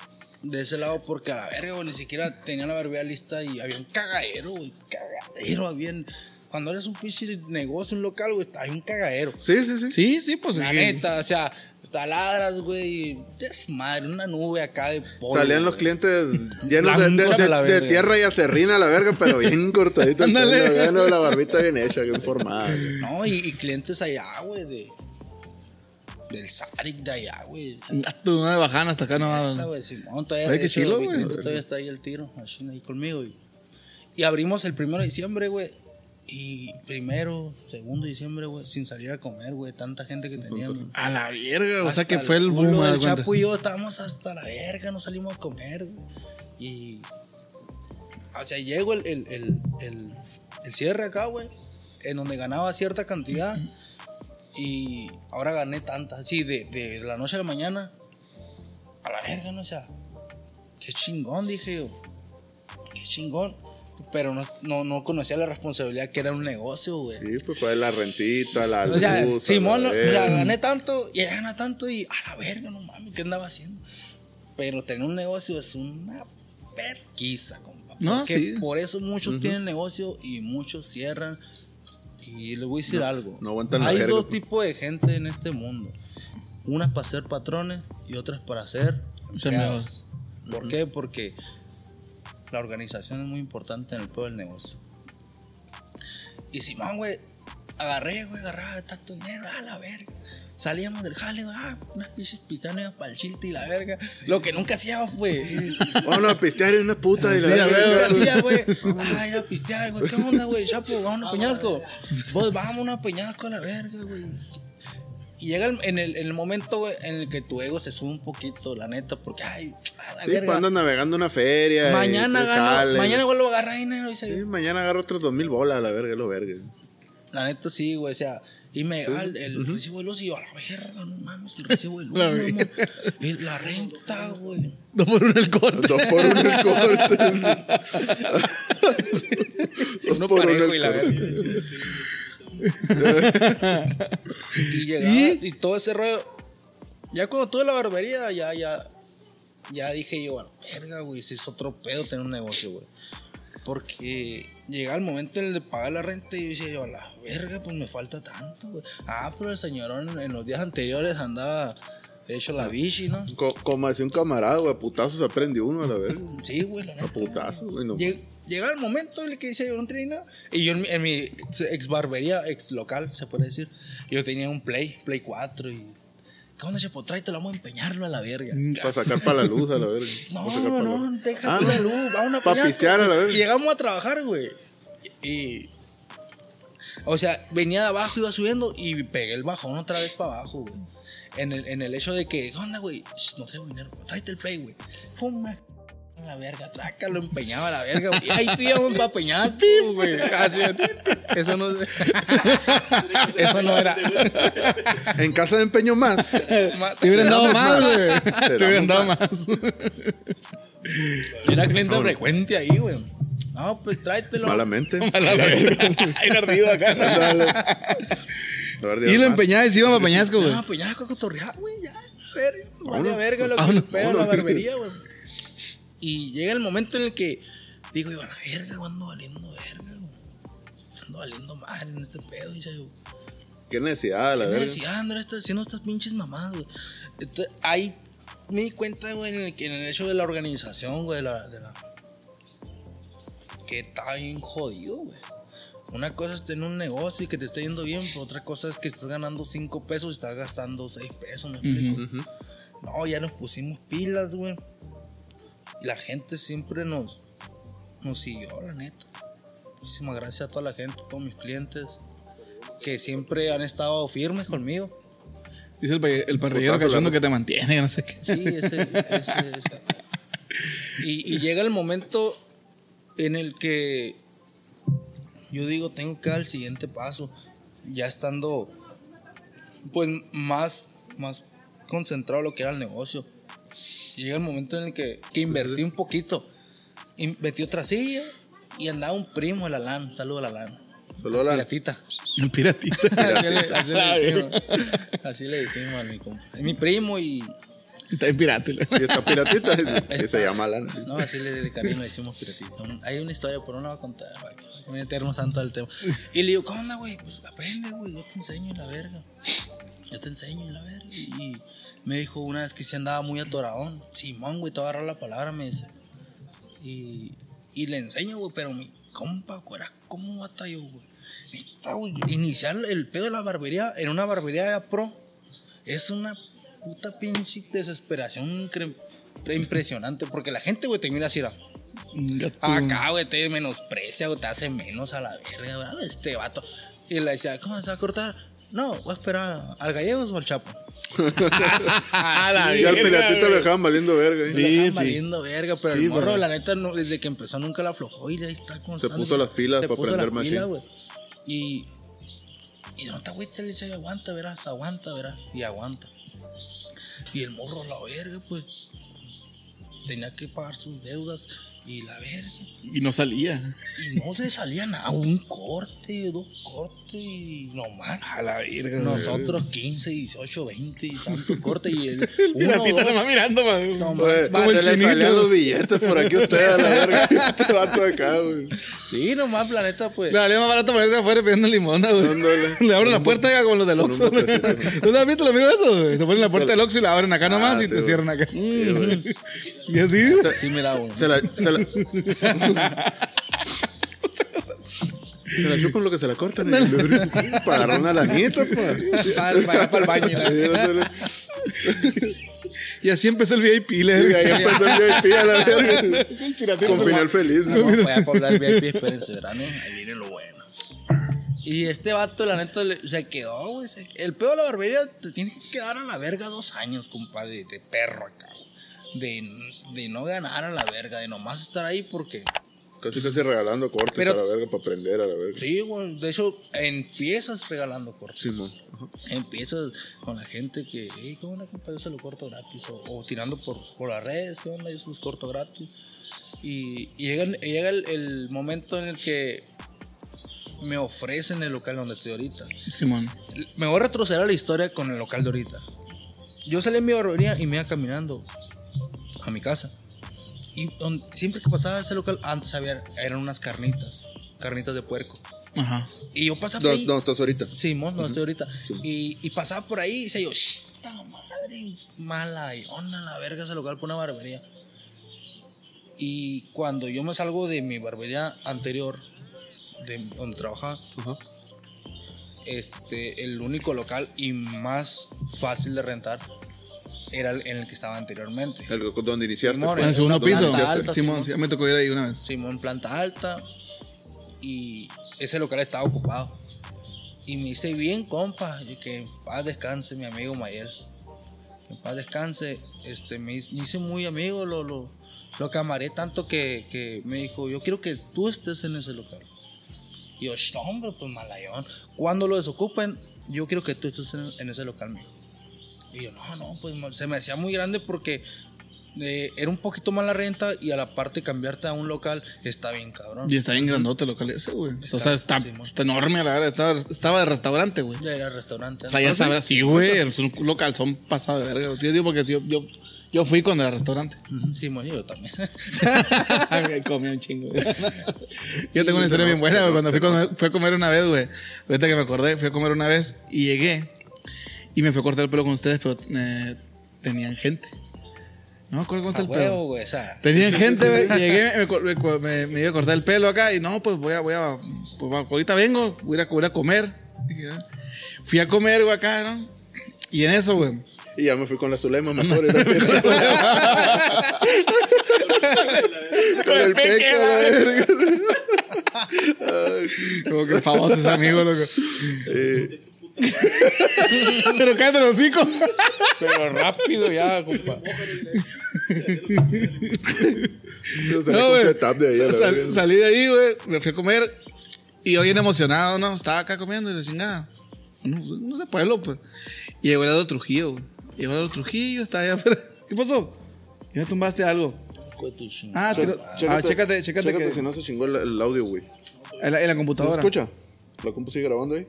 Speaker 2: de ese lado porque a la verga, güey, ni siquiera tenía la barbilla lista y había un cagadero, güey. Cagadero, había. un- Cuando eres un pinche negocio, un local, güey, hay un cagadero.
Speaker 1: Sí, sí, sí.
Speaker 4: Sí, sí, pues.
Speaker 2: La
Speaker 4: sí.
Speaker 2: neta, o sea, taladras, güey, desmadre, una nube acá de polvo.
Speaker 1: Salían los
Speaker 2: güey.
Speaker 1: clientes llenos de, de- de- de tierra y acerrina a la verga, pero bien cortadito. el
Speaker 4: Ándale.
Speaker 1: acá, la barbita bien hecha, bien formada. güey.
Speaker 2: No, y, y clientes allá, güey, de. Del Saric de allá, güey.
Speaker 4: Tu madre bajana hasta acá no
Speaker 2: Neta,
Speaker 4: va.
Speaker 2: güey, Simón, todavía,
Speaker 4: Ay, qué
Speaker 2: de
Speaker 4: chilo, güey.
Speaker 2: Todavía está ahí el tiro, así ahí conmigo. Y, y abrimos el primero de diciembre, güey. Y primero, segundo de diciembre, güey, sin salir a comer, güey. Tanta gente que teníamos.
Speaker 4: A la verga. O sea que fue el boom, cuenta.
Speaker 2: Chapo y yo estábamos hasta la verga, no salimos a comer, güey. Y. O sea, llego el, el, el, el, el cierre acá, güey, en donde ganaba cierta cantidad. Y ahora gané tanta, así, de, de la noche a la mañana. A la verga, ¿no? O sea, qué chingón, dije yo. Qué chingón. Pero no, no, no conocía la responsabilidad que era un negocio, güey.
Speaker 1: Sí, pues fue la rentita, la
Speaker 2: O sea,
Speaker 1: luz.
Speaker 2: Simón,
Speaker 1: la
Speaker 2: no,
Speaker 1: verga.
Speaker 2: gané tanto y ella gana tanto y a la verga, no mames, ¿qué andaba haciendo? Pero tener un negocio es una perquiza, compa.
Speaker 4: No,
Speaker 2: Porque
Speaker 4: sí.
Speaker 2: Por eso muchos tienen negocio y muchos cierran. Y les voy a decir algo.
Speaker 1: no aguantan la
Speaker 2: Hay
Speaker 1: verga,
Speaker 2: dos
Speaker 1: pues.
Speaker 2: tipos de gente en este mundo. Unas para ser patrones y otras para ser
Speaker 4: Empleados.
Speaker 2: empleados. ¿Por qué? Porque la organización es muy importante en el pueblo del negocio. Y Simón, güey, agarré, güey, agarraba tanto dinero, a la verga. Salíamos del jale, güey, ah, unas pinches pitanas para el chilte y la verga. Lo que nunca hacíamos, güey.
Speaker 1: Vámonos a pistear y una puta y la
Speaker 2: Lo que
Speaker 1: verga.
Speaker 2: nunca hacía, güey. Ah, ir a pistear, güey. ¿Qué onda, güey? Chapo, vamos a Peñasco. Vos vamos a Peñasco a la verga, güey. Y llega el- en, el, en el momento, en el que tu ego se sube un poquito, la neta, porque, ay, a la
Speaker 1: Sí, pues
Speaker 2: verga.
Speaker 1: andas navegando una feria. y
Speaker 2: Mañana gano, mañana vuelvo a agarrar dinero. dice
Speaker 1: Sí,
Speaker 2: yo.
Speaker 1: mañana agarro otros dos mil bolas la verga, lo verga.
Speaker 2: La neta sí, güey, o sea, y me llegaba el, el recibo de luz y yo, a la verga, no mames, el recibo de luz,
Speaker 4: La.
Speaker 2: Y la renta, güey.
Speaker 4: Dos por uno el corte.
Speaker 1: Dos por uno el corte. Dos
Speaker 2: Uno
Speaker 1: por uno el
Speaker 2: y la
Speaker 1: corte.
Speaker 2: Y llegaba ¿Y? todo ese rollo. Ya cuando tuve la barbería, ya, ya, ya dije yo, la verga, güey, si es otro pedo tener un negocio, güey. Porque llegaba el momento en el de pagar la renta y yo decía yo, a la verga, pues me falta tanto, güey. Ah, pero el señorón en los días anteriores andaba hecho la bichi, ¿no?
Speaker 1: Co- como decía un camarada, güey, a putazos aprende uno a la verga.
Speaker 2: Sí, güey, la
Speaker 1: A putazos, güey. No.
Speaker 2: Lleg- Llegaba el momento en el que decía yo no tenía nada. Y yo en mi, en mi ex, barbería, ex local, se puede decir, yo tenía un Play, Play 4 y... ¿Qué onda, Chepo? Tráetelo, vamos a empeñarlo a la verga.
Speaker 1: Para sacar para la luz a la verga.
Speaker 2: No,
Speaker 1: Para
Speaker 2: no,
Speaker 1: luz.
Speaker 2: deja
Speaker 1: Ah,
Speaker 2: la luz, vamos a
Speaker 1: Pa'
Speaker 2: peñasco.
Speaker 1: pistear a la verga.
Speaker 2: Llegamos a trabajar, güey. Y... O sea, venía de abajo, iba subiendo y pegué el bajón otra vez para abajo, güey. En el, en el hecho de que, ¿qué onda, güey? No traigo dinero, tráete el play, güey. Pum, a la verga, trácalo, empeñaba a la verga, güey. Y ahí te íbamos para peñar, güey. Así, Eso no... Eso no era...
Speaker 1: En casa de empeño más.
Speaker 4: Te hubieran dado más, güey.
Speaker 1: Te
Speaker 4: hubieran dado más.
Speaker 2: Era cliente frecuente ahí, güey. No, pues tráetelo.
Speaker 1: Malamente.
Speaker 4: Ay, ardido acá.
Speaker 1: Dale.
Speaker 4: Y lo empeñaba y se iba a Peñasco, güey.
Speaker 2: No, pues ya, cotorrear, güey, ya, verga, vale
Speaker 1: Vámonos.
Speaker 2: verga lo que pega la barbería, güey. Y llega el momento en el que digo yo, a la verga, güey, ando valiendo verga, güey. Ando valiendo madre en este pedo, dice yo.
Speaker 1: Qué necesidad, la
Speaker 2: ¿Qué
Speaker 1: verga.
Speaker 2: necesidad, Andrés, estás haciendo estas pinches mamadas, güey? Entonces, ahí me di cuenta, güey, en el, que- en el hecho de la organización, güey, de la, de la... Que está bien jodido, güey. Una cosa es tener un negocio y que te esté yendo bien, pero otra cosa es que estás ganando 5 pesos y estás gastando 6 pesos, ¿me explico? No, ya nos pusimos pilas, güey. Y la gente siempre nos, nos siguió, la neta. Muchísimas gracias a toda la gente, a todos mis clientes. que siempre han estado firmes conmigo.
Speaker 4: Dice el, el parrillero cachondo que te mantiene, no sé qué.
Speaker 2: Sí, ese, ese- ese. Y, y llega el momento en el que yo digo, tengo que dar el siguiente paso, ya estando pues más, más concentrado en lo que era el negocio. Llega el momento en el que, que invertí un poquito, invertí otra silla y andaba un primo de la LAN, saludo a la LAN.
Speaker 1: Solo la.
Speaker 2: Piratita.
Speaker 4: El piratita.
Speaker 2: Así le, así le decimos, así le decimos a mi compa. Es mi primo y
Speaker 4: Está en pirata.
Speaker 1: Y esta piratita que se llama Lana.
Speaker 2: No, así le de cariño le decimos piratita. Hay una historia, pero no la voy a contar, meternos tanto al tema. Y le digo, ¿cómo onda, güey? Pues aprende, güey. Yo te enseño la verga. Yo te enseño la verga. Y me dijo una vez que se andaba muy atoradón. Simón, güey, te agarrar la palabra, me dice. Y, y le enseño, güey, pero mi compa, güey, como batalló, güey. Neta, güey, iniciar el pedo de la barbería en una barbería pro es una puta pinche desesperación impresionante. Porque la gente, güey, te mira así. Acá, güey, te menosprecia, güey, te hace menos a la verga, güey. Este vato. Y le decía, ¿cómo se va a cortar? No, voy a esperar al gallegos o al chapo.
Speaker 4: A la
Speaker 1: Y al lo
Speaker 4: güey.
Speaker 1: dejaban valiendo verga. ¿eh?
Speaker 4: Sí,
Speaker 2: Le dejaban
Speaker 4: sí.
Speaker 2: valiendo verga, pero
Speaker 4: Sí,
Speaker 2: el morro,
Speaker 4: pero-
Speaker 2: la neta, no, desde que empezó nunca la aflojó y ahí está constante.
Speaker 1: puso las pilas
Speaker 2: Se
Speaker 1: para
Speaker 2: puso
Speaker 1: aprender
Speaker 2: las pilas,
Speaker 1: machín.
Speaker 2: güey. Y. Y no te agüites, le dice, aguanta, verás, aguanta, verás. Y aguanta. Y el morro, la verga, pues. Tenía que pagar sus deudas y la verga.
Speaker 4: Y no salía.
Speaker 2: Y no le salían a un corte, dos cortes y nomás.
Speaker 4: A la verga.
Speaker 2: Nosotros 15, 18, 20 y tanto corte y el
Speaker 4: El
Speaker 2: uno,
Speaker 4: piratita nomás mirando, man.
Speaker 2: No,
Speaker 1: Güey,
Speaker 4: Como el
Speaker 1: se
Speaker 4: chinito.
Speaker 1: los billetes por aquí usted a la verga. Este vato acá, güey.
Speaker 2: Sí, nomás planeta pues.
Speaker 4: Le valía más barato ponerse afuera pidiendo limona, güey. Le abren la puerta ya, como los del
Speaker 1: Con
Speaker 4: Oxxo. ¿Tú no has visto lo amigo eso? güey? Se ponen en la puerta del Oxxo y la abren acá nomás
Speaker 1: Ah,
Speaker 4: y
Speaker 1: sí,
Speaker 4: te cierran acá. Y así, güey.
Speaker 2: Sí, mira uno.
Speaker 1: Se la, se la... se la chupan lo que se la cortan. ¿eh? Para agarrar una lanita, pues.
Speaker 2: Para, para, para el baño. y la-
Speaker 4: Y así empezó el VIP,
Speaker 1: Y
Speaker 4: le
Speaker 1: ahí empezó el VIP a la verga. Con final feliz.
Speaker 2: No, voy a hablar VIP, espérense, verano. Ahí viene lo bueno. Y este vato, la neta, le- se quedó, güey. se- El pedo de la barbería te tiene que quedar a la verga dos años, compadre, de perro acá. De, de no ganar a la verga, de nomás estar ahí porque.
Speaker 1: Casi casi regalando cortes
Speaker 2: Pero-
Speaker 1: a la verga para aprender a la verga.
Speaker 2: Sí, güey. De hecho, empiezas regalando cortes.
Speaker 1: Simón. Ajá.
Speaker 2: Empiezas con la gente que, hey, ¿qué onda, compa? Yo se lo corto gratis. O, o tirando por, por las redes, ¿qué onda? Yo se los corto gratis. Y, y llega, el- llega el, el momento en el que me ofrecen el local donde estoy ahorita.
Speaker 4: Simón.
Speaker 2: Me voy a retroceder a la historia con el local de ahorita. Yo salí en mi barbería y me iba caminando a mi casa. Y siempre que pasaba ese local, antes había, eran unas carnitas, carnitas de puerco.
Speaker 4: Ajá.
Speaker 2: Y yo pasaba por
Speaker 1: ¿Dónde
Speaker 2: ahí.
Speaker 1: dónde estás ahorita?
Speaker 2: Simón, no estoy ahorita. Y, y pasaba por ahí y decía yo, "Shh, esta madre mala y onda la verga ese local por una barbería. Y cuando yo me salgo de mi barbería anterior, de donde trabajaba, este, el único local y más fácil de rentar era el en el que estaba anteriormente.
Speaker 1: El, donde iniciaste.
Speaker 2: Simón,
Speaker 1: pues.
Speaker 4: En el segundo piso.
Speaker 2: planta alta,
Speaker 4: Simón,
Speaker 2: Simón.
Speaker 4: sí, me tocó ir ahí una vez.
Speaker 2: Simón, planta alta. Y ese local estaba ocupado. Y me hice bien, compa. y que en paz descanse mi amigo Mayel. Que en paz descanse. Este, me, hice- me hice muy amigo. Lo, lo, lo camaré tanto que, que me dijo: Yo quiero que tú estés en ese local. Y yo, "Sh, hombre, pues malayón. Cuando lo desocupen, yo quiero que tú estés en, en ese local, mijo. Y yo, no, no, pues se me hacía muy grande porque eh, era un poquito más la renta y a la parte cambiarte a un local está bien cabrón.
Speaker 4: Y está bien grandote el local ese, güey. O sea, está, enorme, la verdad. Estaba, estaba de restaurante, güey.
Speaker 2: Ya era restaurante.
Speaker 4: O sea, ya sabrás, sí, güey. Es un local, son pasado de verga. Yo digo porque yo, yo, yo fui cuando era restaurante.
Speaker 2: Sí, bueno, yo también.
Speaker 4: Me comí un chingo. güey. Yo tengo una historia bien buena, güey. Cuando fui, cuando fui a comer una vez, güey. Ahorita que me acordé, fui a comer una vez y llegué. Y me fui a cortar el pelo con ustedes, pero eh, tenían gente. No me acuerdo cómo está el pedo.
Speaker 2: huevo, güey. O sea,
Speaker 4: Tenían gente, güey. Llegué, me, me, cor- me- me iba a cortar el pelo acá y no, pues voy a, voy a, pues ahorita vengo, voy a, voy a comer. "Ah". Fui a comer, güey, acá, ¿no? Y en eso, güey.
Speaker 1: Y ya me fui con la Zulema mejor. Con el peque a la verga.
Speaker 4: Como que famoso ese amigo, loco.
Speaker 1: Eh,
Speaker 4: Pero cállate los hocico.
Speaker 2: Pero rápido ya, compa.
Speaker 1: no se
Speaker 4: No, güey.
Speaker 1: de ahí a la
Speaker 4: Sal-
Speaker 1: verga.
Speaker 4: salí de ahí, güey. Me fui a comer. Y yo bien emocionado, ¿no? Estaba acá comiendo y la chingada. No, no sé, pueblo, pues. Y llegó el lado Trujillo, güey. Llegó el lado Trujillo, estaba allá afuera. ¿Qué pasó? ¿Ya me tumbaste algo? Ah, te lo- ah, chécate, chécate, que.
Speaker 1: si no se chingó el, el audio, güey.
Speaker 4: En la, en la
Speaker 1: ¿Se
Speaker 4: computadora.
Speaker 1: escucha? ¿La compu sigue grabando ahí?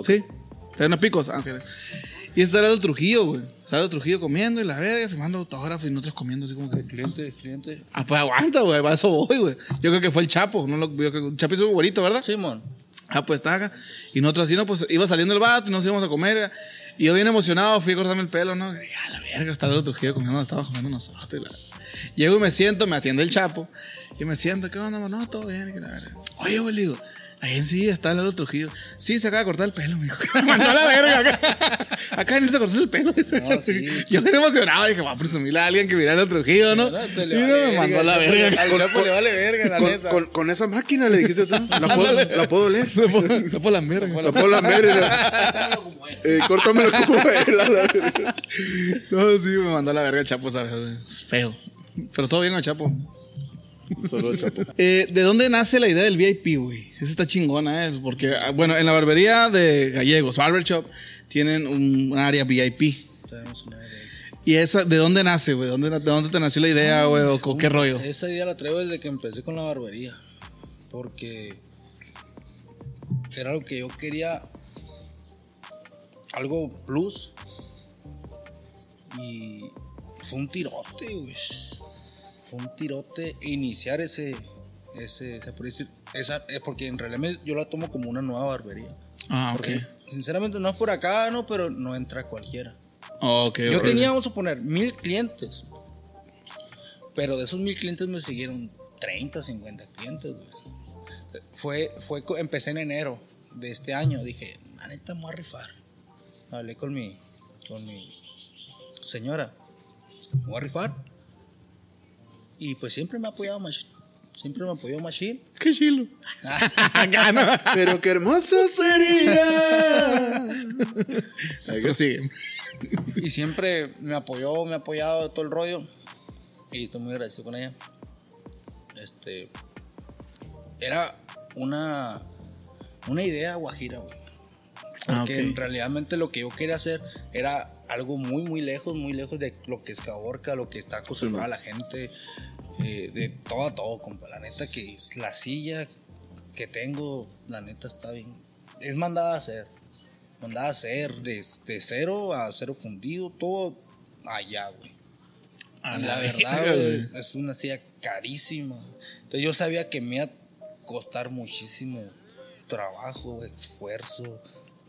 Speaker 1: Ok.
Speaker 4: Sí. Está unos picos. Ah, ok. Y está el lado Trujillo, güey. El lado Trujillo comiendo y la verga, firmando autógrafos y nosotros comiendo así como que.
Speaker 2: Cliente, cliente.
Speaker 4: Ah, pues aguanta, güey. Para eso voy, güey. Yo creo que fue el Chapo. No lo, yo creo que el Chapo hizo un güerito, ¿verdad?
Speaker 2: Simón.
Speaker 4: Ah, pues está acá. Y nosotros así, ¿no? Pues iba saliendo el vato y nos íbamos a comer. Y yo bien emocionado fui a cortarme el pelo, ¿no? Y dije, a la verga, está el otro Trujillo comiendo, estaba comiendo nosotros. y la- Llego y me siento, me atiende el Chapo. Y me siento, ¿qué onda? No, todo bien. y la verga. Oye, güey, digo, ahí en sí está el otro Trujillo. Sí, se acaba de cortar el pelo, me dijo. Me mandó a la verga acá. Acá en se cortó el pelo.
Speaker 2: No, sí.
Speaker 4: Yo bien emocionado, dije, va a presumirle a alguien que mira el otro Trujillo, ¿no?
Speaker 2: No, te
Speaker 4: y
Speaker 2: le
Speaker 4: no,
Speaker 2: vale
Speaker 4: me mandó a la
Speaker 2: verga. Al Chapo le vale verga, la
Speaker 1: Con,
Speaker 2: neta.
Speaker 1: con, con esa máquina le dijiste tú. La puedo, la puedo leer.
Speaker 4: No fue la verga.
Speaker 1: La puedo lamer. y la- Eh, córtamelo como él. a la verga.
Speaker 4: No, sí, me mandó a la verga el Chapo, ¿sabes? Es feo. Pero todo bien el Chapo.
Speaker 1: Solo el chapo.
Speaker 4: Eh, ¿De dónde nace la idea del VIP, güey? Esa está chingona, ¿eh? Porque, ah, bueno, en la barbería de Gallegos, Barber Shop, tienen un, un área VIP.
Speaker 2: Tenemos una idea.
Speaker 4: ¿Y esa, de dónde nace, güey? ¿De dónde, ¿De dónde te nació la idea, güey? ¿O con qué rollo?
Speaker 2: Esa idea la traigo desde que empecé con la barbería. Porque era lo que yo quería. Algo plus. Y fue un tirote, güey. Un tirote iniciar ese. Ese, se puede decir, esa, eh, porque en realidad yo la tomo como una nueva barbería.
Speaker 4: Ah, ok.
Speaker 2: Porque, Sinceramente no es por acá, no, pero no entra cualquiera.
Speaker 4: Ok,
Speaker 2: Yo
Speaker 4: ok.
Speaker 2: tenía, vamos a poner, mil clientes. Pero de esos mil clientes me siguieron 30, 50 clientes, güey. Fue, fue, empecé en enero de este año. Dije, neta, me voy a rifar. Hablé con mi, con mi señora. Me voy a rifar. Y pues siempre me ha apoyado Machine. Siempre me apoyó Machine.
Speaker 4: Qué chilo.
Speaker 1: Pero qué hermoso sería.
Speaker 4: Sigue.
Speaker 2: Y siempre me apoyó, me ha apoyado todo el rollo. Y estoy muy agradecido con ella. Este. Era una. Una idea guajira, güey.
Speaker 4: Ah,
Speaker 2: Porque
Speaker 4: ok.
Speaker 2: en realidad lo que yo quería hacer era algo muy, muy lejos, muy lejos de lo que es Caborca, lo que está acostumbrada la gente, eh, de todo a todo, compa. La neta que es la silla que tengo, la neta está bien. Es mandada a hacer. Mandada a hacer de, de cero a cero fundido, todo allá, güey.
Speaker 4: A la
Speaker 2: la verdad, güey, es una silla carísima. Entonces yo sabía que me iba a costar muchísimo trabajo, esfuerzo,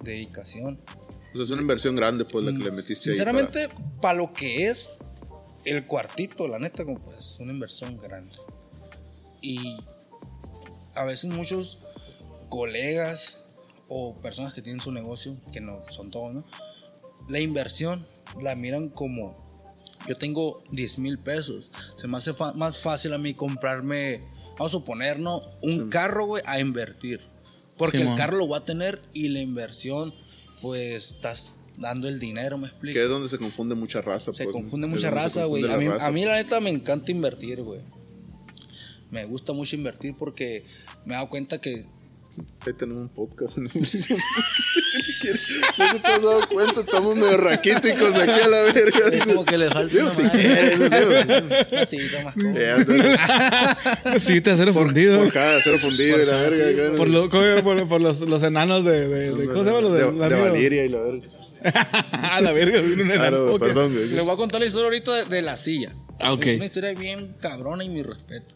Speaker 2: dedicación.
Speaker 1: Es una inversión grande, pues, la que le metiste ahí.
Speaker 2: Sinceramente, para lo que es el cuartito, la neta, como pues, una inversión grande. Y a veces muchos colegas o personas que tienen su negocio, que no son todos, ¿no? La inversión la miran como, yo tengo 10 mil pesos, se me hace más fácil a mí comprarme, vamos a suponer, ¿no? Un carro, güey, a invertir. Porque el carro lo voy a tener y la inversión, pues, estás dando el dinero, me explico.
Speaker 1: Que es donde se confunde mucha raza.
Speaker 2: Se
Speaker 1: pues,
Speaker 2: confunde mucha raza, güey. A mí,
Speaker 1: raza.
Speaker 2: a mí, la neta, me encanta invertir, güey. Me gusta mucho invertir porque me he dado cuenta que
Speaker 1: Ahí tenemos un podcast. ¿no? no te has dado cuenta, estamos medio raquíticos aquí a la verga.
Speaker 2: es como que le falta
Speaker 1: Digo, si quieres, digo. Eh, anda,
Speaker 4: Sí, te acero fundido.
Speaker 1: Por cada acero fundido y la verga.
Speaker 4: Por, lo- ¿cómo- por, por los, los enanos de, de, de- ¿Cómo se llama? De,
Speaker 1: de,
Speaker 4: la
Speaker 1: de
Speaker 4: amiga?
Speaker 1: Valiria y la verga.
Speaker 4: A la verga, vino un enano.
Speaker 1: Claro,
Speaker 4: Ok.
Speaker 1: perdón, güey.
Speaker 2: Les voy a contar la historia ahorita de, de la silla.
Speaker 4: Ah, ok.
Speaker 2: Es una historia bien cabrona y mi respeto.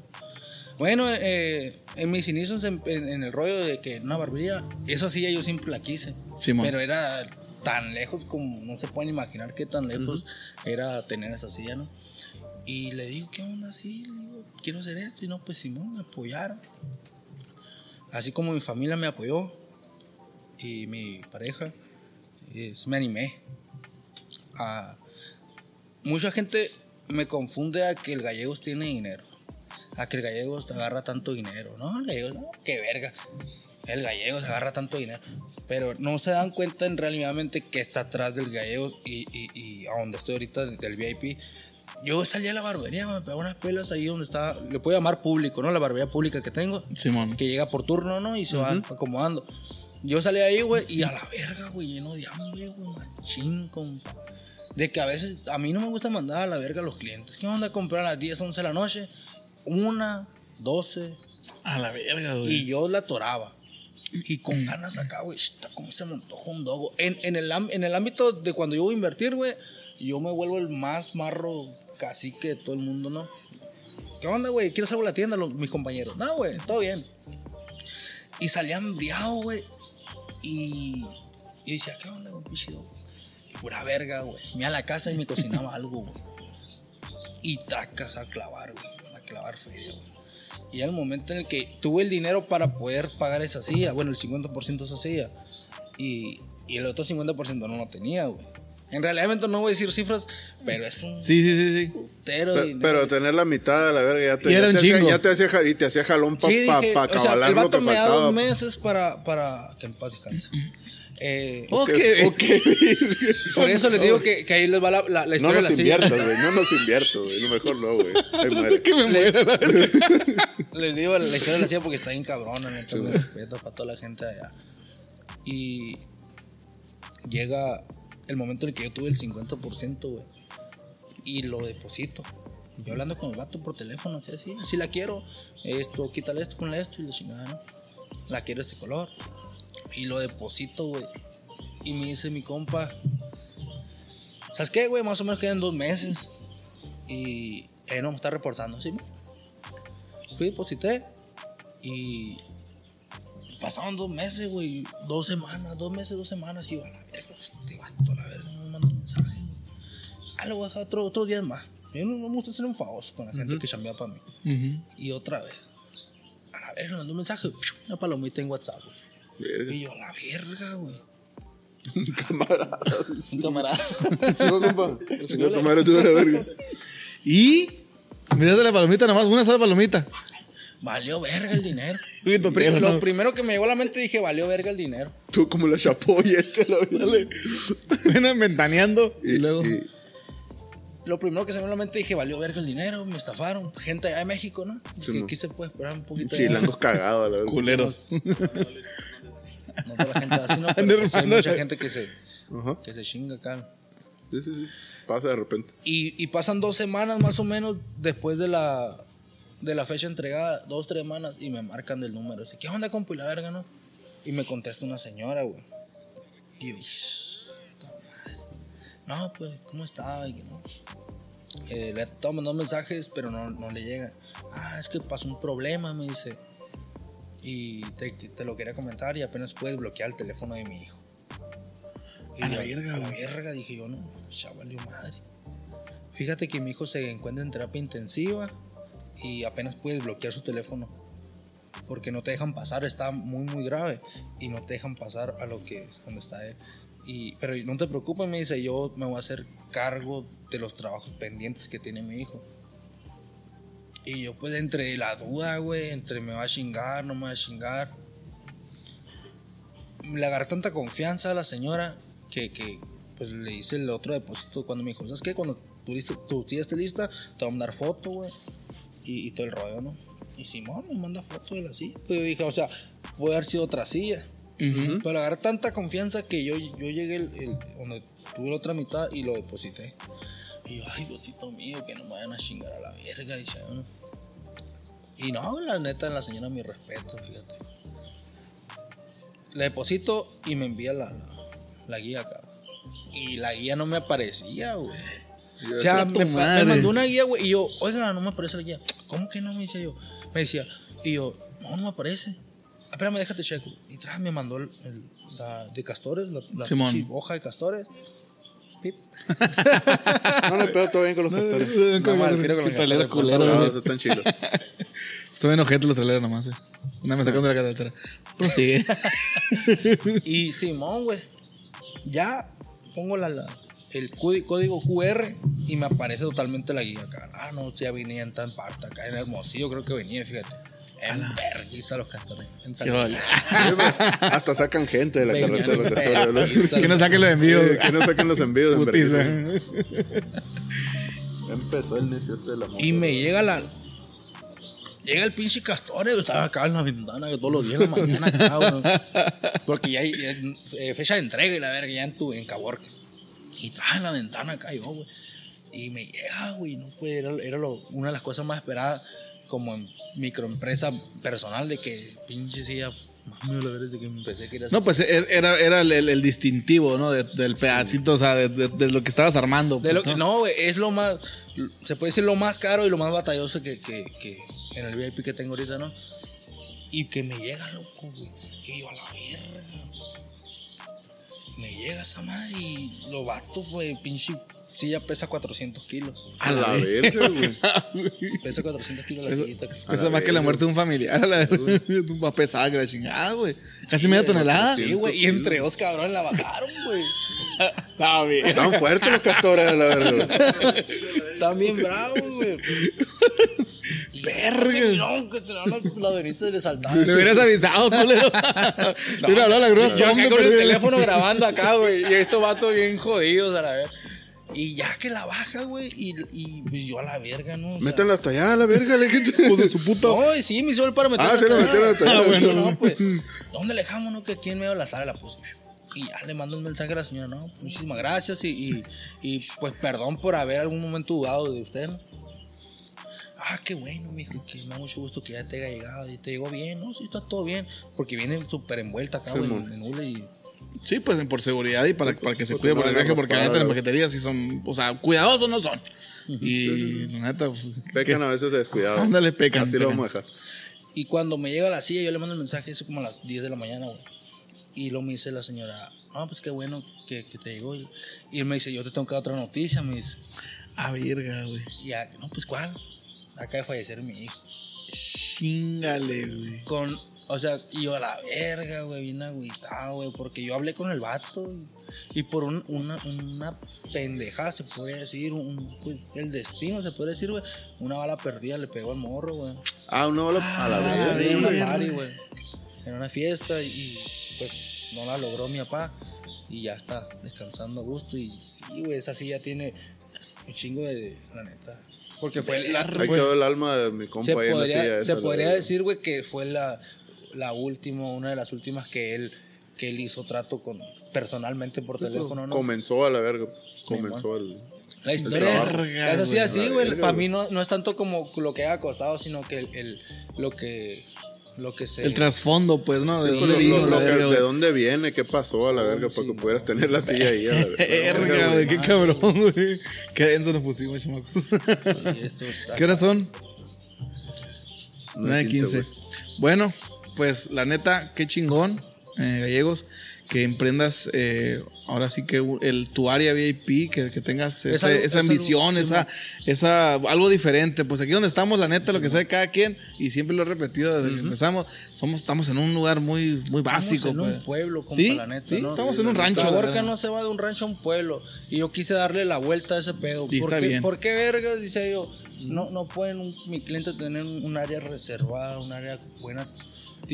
Speaker 2: Bueno, eh, en mis inicios en, en- en el rollo de que una barbería, esa silla yo siempre la quise.
Speaker 4: Simón.
Speaker 2: pero era tan lejos como no se pueden imaginar qué tan lejos era tener esa silla, ¿no? Y le digo, ¿qué onda? Sí, le digo, quiero hacer esto. Y no, pues Simón, me apoyaron. Así como mi familia me apoyó y mi pareja, es- me animé. A, mucha gente me confunde a que el gallegos tiene dinero. a que el gallego te agarra tanto dinero. No, el gallego, no, qué verga. El gallego se agarra tanto dinero. Pero no se dan cuenta en realmente que está atrás del gallego y, y, y a donde estoy ahorita del VIP. Yo salí a la barbería, me pegaba unas pelas ahí donde está, le puedo llamar público, ¿no? La barbería pública que tengo
Speaker 4: Simón.
Speaker 2: que llega por turno, ¿no? Y se van acomodando. Yo salí ahí, güey, y a la verga, güey, lleno de hambre, güey, machín, compa. De que a veces, a mí no me gusta mandar a la verga a los clientes. ¿Qué onda a comprar a las 10, 11 de la noche? Una, 12,
Speaker 4: A la verga, güey.
Speaker 2: y yo la atoraba. Y con ganas acá, güey, como se me un dogo. En, en, el, en el ámbito de cuando yo voy a invertir, güey, yo me vuelvo el más marro cacique de todo el mundo, ¿no? ¿Qué onda, güey? ¿Quieres algo en la tienda? Los- mis compañeros. No, güey, todo bien. Y salía hambriado, güey. Y, y decía, ¿qué onda, güey? dogo? Pura verga, güey. Me a la casa y me cocinaba algo, güey. Y tracas a clavar, güey. A clavar feria, güey. Y al momento en el que tuve el dinero para poder pagar esa silla, bueno, el 50% de esa silla, y, y el otro 50% no lo tenía, güey. En realidad no voy a decir cifras, pero es un
Speaker 4: Sí, sí, sí, sí.
Speaker 2: putero de
Speaker 1: Pe-
Speaker 2: dinero.
Speaker 1: Pero tener la mitad de la verga ya te,
Speaker 4: Y
Speaker 1: ya
Speaker 4: era un
Speaker 1: te hacía, ya te hacía, y te hacía jalón para
Speaker 2: Sí,
Speaker 1: pa,
Speaker 2: dije,
Speaker 1: pa
Speaker 2: o sea, el vato me da dos meses para, para que descanse. Eh,
Speaker 4: Ok.
Speaker 1: Ok,
Speaker 2: por eso les digo que, que ahí les va la, la, la
Speaker 1: No
Speaker 2: historia de
Speaker 1: nos
Speaker 2: la
Speaker 1: inviertas, güey. No nos inviertas, güey. Lo mejor no, güey. Muere.
Speaker 4: Que me muera.
Speaker 2: Les digo la historia de la silla porque está bien cabrona, neta, respeto para toda la gente allá. Y llega el momento en el que yo tuve el 50%, güey. Y lo deposito. Yo hablando con el vato por teléfono, así, así, así la quiero. Esto, quítale esto con esto y la chingada, ¿no? La quiero este color. Y lo deposito, güey. Y me dice mi compa, ¿sabes qué, güey? Más o menos quedan dos meses. Y él no me está reportando, ¿sí? Fui, deposité. Y pasaron dos meses, güey. Dos semanas, dos meses, dos semanas. Y yo, a la verga, este vato, a la verga, no me manda un mensaje. Ah, le voy a dejar otro, otro día más. Yo no, no me gusta ser enfadoso con la gente que chambea para mí.
Speaker 4: Ujú.
Speaker 2: Y otra vez. A la verga, le mandó un mensaje. Una palomita en WhatsApp, güey. Y yo, a la verga, güey.
Speaker 1: Camarada.
Speaker 2: Un camarada.
Speaker 1: No, compa. Tu madre tú de la verga.
Speaker 4: Y. Miraste la palomita nomás, una sola palomita.
Speaker 2: Valió verga el dinero.
Speaker 4: Uy, tu
Speaker 2: Pri-
Speaker 4: perro,
Speaker 2: Lo
Speaker 4: no.
Speaker 2: primero que me llegó a la mente dije, valió verga el dinero.
Speaker 1: Tú como la chapoya, este, la verga.
Speaker 4: Bueno, ventaneando. Y,
Speaker 1: Y,
Speaker 4: luego.
Speaker 1: y-
Speaker 2: Lo primero que se me vino a la mente dije, valió verga el dinero, me estafaron. Gente allá de México, ¿no?
Speaker 1: Sí,
Speaker 2: que
Speaker 1: mo.
Speaker 2: aquí se puede esperar un poquito.
Speaker 1: chilangos cagados, la verga.
Speaker 4: Culeros.
Speaker 2: No toda la gente así, ¿no? Pero pues, hay mucha gente que se,
Speaker 1: Ajá.
Speaker 2: que se chinga acá.
Speaker 1: Sí, sí, sí. Pasa de repente.
Speaker 2: Y, y pasan dos semanas más o menos después de la, de la fecha entregada, dos, tres semanas, y me marcan del número. Dice, ¿qué onda, compa? Y la verga, ¿no? Y me contesta una señora, güey. Y yo, no, pues, ¿cómo está? Y no. Eh, le he estado mandando mensajes, pero no, no le llegan. Ah, es que pasó un problema, me dice. Y te, te lo quería comentar y apenas puedes bloquear el teléfono de mi hijo. Y
Speaker 4: A la
Speaker 2: yo,
Speaker 4: verga,
Speaker 2: A la
Speaker 4: güey.
Speaker 2: verga, dije yo, no, ya valió madre. Fíjate que mi hijo se encuentra en terapia intensiva y apenas puedes bloquear su teléfono. Porque no te dejan pasar, está muy, muy grave. Y no te dejan pasar a lo que, donde está él. Y, pero no te preocupes, me dice, yo me voy a hacer cargo de los trabajos pendientes que tiene mi hijo. Y yo pues entre la duda, güey, entre me va a chingar, no me va a chingar. Le agarré tanta confianza a la señora que, que pues le hice el otro depósito cuando me dijo, ¿sabes qué? Cuando tu, lista, tu silla esté lista, te voy a mandar foto, güey. Y, y todo el rollo, ¿no? Y Simón me manda foto de la silla. Pues yo dije, o sea, puede haber sido otra silla.
Speaker 4: Ujú.
Speaker 2: Pero le agarré tanta confianza que yo, yo llegué el, el- donde tuve la otra mitad y lo deposité. Y yo, ay, Diosito mío, que no me vayan a chingar a la verga, dice uno. Y no, la neta, la señora, mi respeto, fíjate. Le deposito y me envía la, la, la guía, cabrón. Y la guía no me aparecía, güey. O sea, me, me mandó una guía, güey, y yo, oiga, no me aparece la guía. ¿Cómo que no? Me decía yo. Me decía, y yo, no, no me aparece. Espérame, déjate checo. Y tras me mandó el, el- la de castores, la, la hoja de castores. Pip.
Speaker 1: No le pedo todo bien con los castores.
Speaker 2: No, mal, quiero que lo
Speaker 4: Trailer
Speaker 2: encuentre,
Speaker 4: culero,
Speaker 1: No, están chilos.
Speaker 4: Estoy enojete los traileros nomás, eh. Una me sacan de la carretera. Prosigue.
Speaker 2: Y Simón, güey. Ya pongo la, la, el códi- código QR y me aparece totalmente la guía acá. Ah, no, ya venía en tan parte, acá en Hermosillo creo que venía, fíjate. En vergüenza los castores. En San
Speaker 1: güey. Hasta sacan gente de la carretera. de Castores, ¿no?
Speaker 2: vergüenza.
Speaker 4: Que no saquen los envíos.
Speaker 1: Sí, Que no saquen los envíos.
Speaker 4: Putiza.
Speaker 1: Empezó el necio este de la moto.
Speaker 2: Y me llega la. Llega el pinche castor, yo estaba acá en la ventana que todos los días en la mañana acá. Porque ya hay ya hay, eh, fecha de entrega y la verga, ya en tu en Caborca. Y trae en la ventana yo, güey. Y me llega, güey, no puede, era, era lo- una de las cosas más esperadas como en microempresa personal de que pinche sí ya. Mami, la verdad es que empecé
Speaker 4: No, pues era, era el, el- el distintivo, ¿no? De- del pedacito, o sea, de, de- de lo que estabas armando.
Speaker 2: Lo
Speaker 4: pues,
Speaker 2: que-
Speaker 4: ¿no?
Speaker 2: no, es lo más, se puede decir lo más caro y lo más batalloso que, que, que en el VIP que tengo ahorita, ¿no? Y que me llega, loco, güey. Y yo a la verga. Me llega esa madre y lo bato, güey, pinche silla pesa 400 kilos.
Speaker 1: A la verga, güey.
Speaker 2: Pesa 400 kilos la
Speaker 4: Eso-
Speaker 2: sillita.
Speaker 4: Pesa
Speaker 1: la
Speaker 4: más que la
Speaker 1: verga.
Speaker 4: muerte de un familiar. La, más pesada que la chingada, güey. Casi media tonelada.
Speaker 2: Sí, güey, y entre dos cabrones la bajaron, güey.
Speaker 4: Ah, bien.
Speaker 1: Estaban fuertes los castores, la verdad.
Speaker 2: Están bien bravos, güey.
Speaker 4: Verga.
Speaker 2: Que te dan la, la venita de saltar.
Speaker 4: Le hubieras avisado, culero. Le hubiera hablado a la grúa.
Speaker 2: Yo acá
Speaker 4: ¿dónde,
Speaker 2: con el teléfono grabando acá, güey. Y estos vatos bien jodidos a la vez. Y ya que la baja, güey. Y, y pues yo a la verga, ¿no? O sea,
Speaker 1: Métanla hasta allá, la verga. le
Speaker 4: Hijo de su puta.
Speaker 2: No, y sí, me hizo el para meter.
Speaker 1: Ah, sí, lo metieron hasta allá.
Speaker 2: Ah, bueno, no, pues. ¿Dónde le dejamos, no? Que aquí en medio de la sala la puse. Y ya le mando un mensaje a la señora, no, muchísimas gracias y, y, y, pues perdón por haber algún momento dudado de usted, ¿no? Ah, qué bueno, mijo, que me da mucho gusto que ya te haya llegado y te llegó bien, no, sí, está todo bien, porque viene súper envuelta acá, güey, en, en hule y
Speaker 4: Sí, pues por seguridad y para, para que se
Speaker 1: Porque
Speaker 4: cuide
Speaker 1: no
Speaker 4: por el viaje, porque la neta las paqueterías sí son, o sea, cuidadosos no son. Y la neta, pues,
Speaker 1: Pecan a veces de descuidado.
Speaker 4: Ándale, pecan,
Speaker 1: Así lo vamos a dejar.
Speaker 2: Y cuando me llega la silla, yo le mando el mensaje, eso como a las 10 de la mañana, güey. Y luego me dice la señora, ah, pues qué bueno que, que te llegó. Y él me dice, yo te tengo que dar otra noticia, me dice.
Speaker 4: a verga, güey.
Speaker 2: Y ya, no, pues cuál. Acaba de fallecer mi hijo.
Speaker 4: Chingale, güey.
Speaker 2: Con, o sea, y yo a la verga, güey, bien agüitado, güey, porque yo hablé con el vato y, y por un- una, una pendejada, se puede decir, un, pues, el destino, se puede decir, güey, una bala perdida le pegó al morro, güey.
Speaker 1: Ah, una bola a la
Speaker 2: Ah,
Speaker 1: verga.
Speaker 2: en una party, güey. En una fiesta y, pues no la logró mi papá. Y ya está descansando a gusto. Y sí, güey, esa sí ya tiene un chingo de. La neta. Porque fue la.
Speaker 1: Ahí quedó el alma de mi compa
Speaker 2: se
Speaker 1: ahí en la
Speaker 2: podría,
Speaker 1: silla.
Speaker 2: se podría decir, güey, que fue la, la última, una de las últimas que él, que él hizo trato con personalmente por teléfono, ¿no?
Speaker 1: Comenzó a la verga. Comenzó el.
Speaker 2: La historia es, así,
Speaker 4: güey,
Speaker 2: así, güey. Para mí no, no es tanto como lo que haya costado, sino que el, el- lo que lo que se
Speaker 4: El trasfondo, pues, ¿no? ¿De
Speaker 1: Sí,
Speaker 4: dónde
Speaker 1: lo-
Speaker 4: vino
Speaker 1: lo- lo que-
Speaker 4: verga,
Speaker 1: ¿De dónde viene? ¿Qué pasó a la verga? Para que pudieras tener la silla ahí. a la verga.
Speaker 4: Güey, qué cabrón, güey. Qué denso nos pusimos, chamacos.
Speaker 2: Y esto está-
Speaker 4: ¿Qué horas son?
Speaker 1: No
Speaker 4: 9
Speaker 1: es
Speaker 4: 15.
Speaker 1: güey.
Speaker 4: Bueno, pues la neta, qué chingón, eh, gallegos, que emprendas eh, ahora sí que el, tu área VIP, que, que tengas
Speaker 2: Es algo-
Speaker 4: esa
Speaker 2: es algo-
Speaker 4: ambición,
Speaker 2: sí,
Speaker 4: esa, esa, algo diferente. Pues aquí donde estamos, la neta, lo que sabe cada quien, y siempre lo he repetido desde que empezamos, somos, estamos en un lugar muy, muy básico.
Speaker 2: Estamos en
Speaker 4: pues.
Speaker 2: un pueblo, compa,
Speaker 4: Sí,
Speaker 2: la neta,
Speaker 4: sí,
Speaker 2: ¿no?
Speaker 4: estamos en un rancho. verdad.
Speaker 2: no se va de un rancho a un pueblo. Y yo quise darle la vuelta a ese pedo.
Speaker 4: Y
Speaker 2: ¿Por, qué,
Speaker 4: bien.
Speaker 2: ¿Por qué verga? Dice yo. No, no pueden un- mi cliente tener un área reservada, un área buena.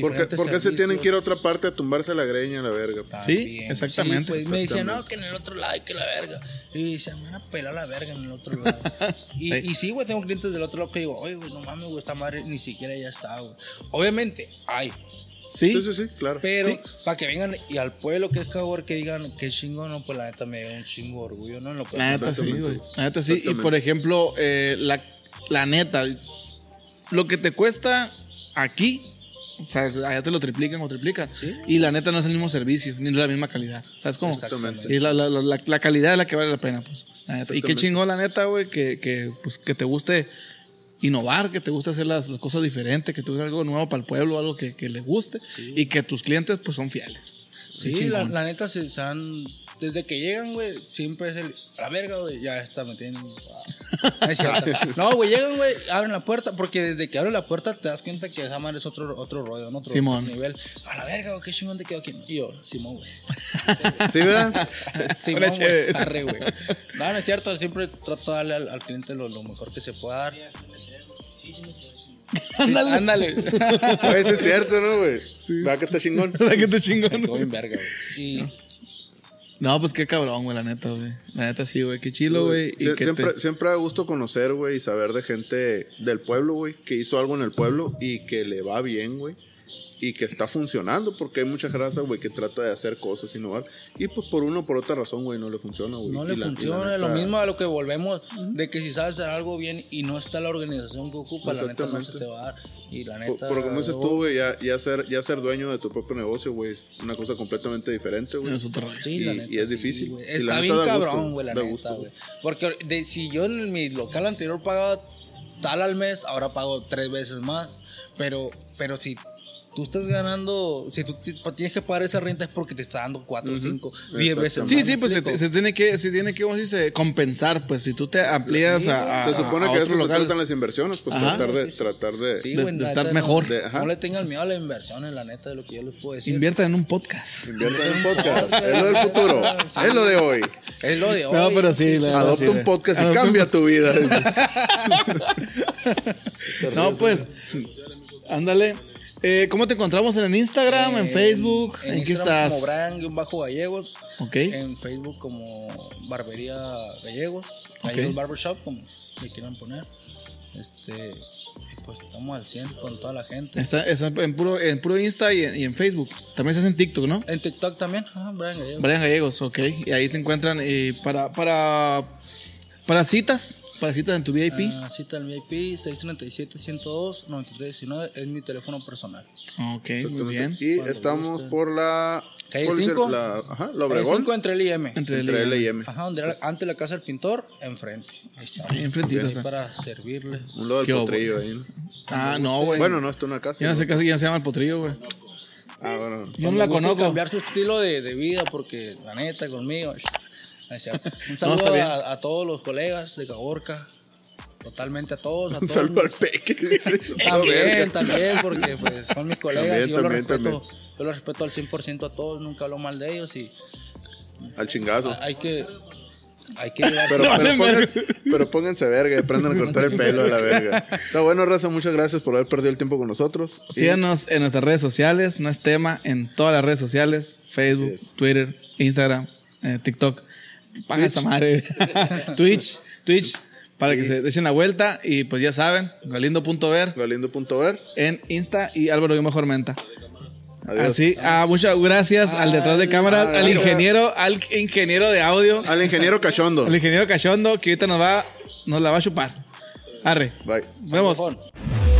Speaker 1: ¿Por qué,
Speaker 2: diferentes
Speaker 1: por qué se tienen que ir a otra parte a tumbarse la greña a la verga?
Speaker 4: Sí,
Speaker 2: También.
Speaker 4: exactamente.
Speaker 2: pues, me decía,
Speaker 1: Exactamente.
Speaker 2: no, que en el otro lado, y que la verga. Y dice, me van a pelar la verga en el otro lado. y,
Speaker 4: Sí.
Speaker 2: y sí, güey, tengo clientes del otro lado que digo, oye, güey, no mames, güey, esta madre ni siquiera ya está, güey. Obviamente, hay.
Speaker 4: Sí,
Speaker 1: Sí, sí, sí, claro.
Speaker 2: Pero
Speaker 4: Sí.
Speaker 2: para que vengan y al pueblo que es Cabor que digan que chingón, no, pues la neta me da un chingo de orgullo, ¿no? En lo
Speaker 4: La neta sí,
Speaker 1: Exactamente.
Speaker 4: güey. La neta sí. Y por ejemplo, eh, la, la neta, lo que te cuesta aquí, o sea, allá te lo triplican o triplican.
Speaker 2: Sí.
Speaker 4: Y la neta no es el mismo servicio, ni la misma calidad. ¿Sabes cómo?
Speaker 1: Exactamente.
Speaker 4: Y la, la, la, la calidad es la que vale la pena, pues. La. Y qué chingón, la neta, güey, que, que, pues, que te guste innovar, que te guste hacer las, las cosas diferentes, que te guste algo nuevo para el pueblo, algo que, que le guste y que tus clientes, pues, son fieles.
Speaker 2: Sí, la neta se, se han desde que llegan, güey, siempre es el. A la verga, güey, ya está metiendo. Ah, es. No, güey, llegan, güey, abren la puerta, porque desde que abren la puerta te das cuenta que esa madre es otro, otro rollo, ¿no? Otro,
Speaker 4: Simón.
Speaker 2: otro nivel. A la verga, güey, qué chingón te quedó aquí. Y yo, Simón, güey.
Speaker 1: ¿Sí, verdad?
Speaker 2: Simón, güey. Arre, güey. No, no es cierto, siempre trato de darle al, al cliente lo, lo mejor que se pueda dar. Ándale. Ándale.
Speaker 1: Sí es cierto, ¿no, güey? ¿Verdad que está chingón?
Speaker 4: ¿Verdad que te chingón?
Speaker 2: Verga, güey. Y.
Speaker 4: No, pues qué cabrón, güey, la neta, güey. La neta sí, güey. Qué chilo, güey.
Speaker 1: Sie- siempre,
Speaker 4: te-
Speaker 1: siempre da gusto conocer, güey, y saber de gente del pueblo, güey, que hizo algo en el pueblo y que le va bien, güey. Y que está funcionando, porque hay mucha raza, güey, que trata de hacer cosas, innovar. Y pues por una o por otra razón, güey, no le funciona, güey.
Speaker 2: No le
Speaker 1: la-
Speaker 2: funciona, lo mismo a lo que volvemos, de que si sabes hacer algo bien y no está la organización que ocupa, la neta no se
Speaker 1: Exactamente.
Speaker 2: te va a dar. Y la neta.
Speaker 1: por como dices tú, güey, ya, ya, ser, ya ser dueño de tu propio negocio, güey, es una cosa completamente diferente, güey.
Speaker 4: Es rollo.
Speaker 2: Sí,
Speaker 1: y-
Speaker 2: la neta.
Speaker 1: y es
Speaker 2: sí,
Speaker 1: difícil. Y la
Speaker 2: Está
Speaker 1: neta
Speaker 2: bien cabrón, güey, la neta,
Speaker 1: gusto.
Speaker 2: Porque de- si yo en mi local anterior pagaba tal al mes, ahora pago tres veces más. Pero, pero si tú estás ganando, si tú ti- tienes que pagar esa renta es porque te está dando cuatro, cinco, diez veces más.
Speaker 4: Sí, sí, pues
Speaker 2: ¿me
Speaker 4: se, tiene que, se tiene que, ¿cómo se dice? Compensar, pues si tú te amplías a, a-
Speaker 1: Se supone
Speaker 4: a
Speaker 1: que
Speaker 4: otros
Speaker 1: eso se tratan las inversiones, pues
Speaker 4: Ajá.
Speaker 1: tratar de, tratar de,
Speaker 2: Sí,
Speaker 4: de-
Speaker 2: güey,
Speaker 4: de estar mejor.
Speaker 2: No,
Speaker 1: De- ajá.
Speaker 2: no le tengan miedo a la inversión, en la neta, de lo que yo les puedo decir.
Speaker 4: Inviertan en un podcast.
Speaker 1: Invierta en un podcast. es lo del futuro. Es lo de hoy.
Speaker 2: Es lo de hoy.
Speaker 4: No, pero sí, la verdad,
Speaker 1: Adopta
Speaker 4: sí,
Speaker 1: un podcast y cambia tu vida.
Speaker 4: No, pues, ándale. Eh, ¿Cómo te encontramos en Instagram, en Facebook? ¿En, qué
Speaker 2: Instagram
Speaker 4: estás?
Speaker 2: Como Brian-Gallegos.
Speaker 4: Ok.
Speaker 2: En Facebook como Barbería Gallegos. Gallegos
Speaker 4: Ok.
Speaker 2: Barbershop, como le quieran poner. Este. Pues estamos al 100 con toda la gente.
Speaker 4: Está, está en, puro, en puro Insta y en, y en Facebook. También estás en TikTok, ¿no?
Speaker 2: En TikTok también. Ajá, Brian Gallegos.
Speaker 4: Brian Gallegos, ok. Y ahí te encuentran eh, para, para, para citas. Para citas en tu VIP.
Speaker 2: Ah, cita al VIP 637-102-9319 es mi teléfono personal.
Speaker 4: ok, muy bien.
Speaker 1: Y
Speaker 2: Cuando
Speaker 1: estamos
Speaker 2: gusten.
Speaker 1: por la.
Speaker 2: Calle
Speaker 1: ¿cuál es el-
Speaker 2: 5.
Speaker 1: La, ajá, la
Speaker 2: Calle
Speaker 1: Obregón.
Speaker 2: 5 entre el IM.
Speaker 4: Entre el
Speaker 1: Entre L y M.
Speaker 2: Ajá, donde era antes la casa del pintor, enfrente. Ahí está.
Speaker 4: Ahí enfrentito
Speaker 2: Ahí
Speaker 4: está.
Speaker 2: para servirles.
Speaker 1: Un lado del potrillo ahí, ¿no?
Speaker 4: Ah, no, güey.
Speaker 1: Bueno, no, esto es una casa.
Speaker 4: Ya no sé qué ya se llama el potrillo, güey.
Speaker 1: Ah, bueno.
Speaker 4: Yo no la conozco.
Speaker 2: cambiar su estilo de, de vida porque la neta conmigo. Un saludo a, a todos los colegas de Caborca. Totalmente a todos. A
Speaker 1: Un
Speaker 2: todos
Speaker 1: saludo al peque.
Speaker 2: También, también, porque pues son mis colegas
Speaker 1: También,
Speaker 2: y yo
Speaker 1: también,
Speaker 2: los respeto.
Speaker 1: también.
Speaker 2: Yo los respeto al 100% a todos, nunca hablo mal de ellos y
Speaker 1: Al chingazo.
Speaker 2: hay que hay que llevar
Speaker 1: Pero, pero, pongan- pero pónganse verga y aprendan a cortar el pelo de la verga. Está bueno, Raza. Muchas gracias por haber perdido el tiempo con nosotros. Y
Speaker 4: Síganos en nuestras redes sociales, no es tema, en todas las redes sociales, Facebook. Twitter, Instagram, eh, TikTok. Paga esa madre. Twitch, Twitch, para que se echen la vuelta. Y pues ya saben, galindo.ver
Speaker 1: Galindo.ver.
Speaker 4: en Insta y Álvaro Mejor Menta.
Speaker 1: Adiós.
Speaker 4: Así, ah, muchas gracias al detrás de cámaras, al ingeniero, al ingeniero de audio,
Speaker 1: Al ingeniero Cachondo.
Speaker 4: al ingeniero Cachondo, que ahorita nos va, nos la va a chupar. Arre,
Speaker 1: Bye.
Speaker 4: nos vemos.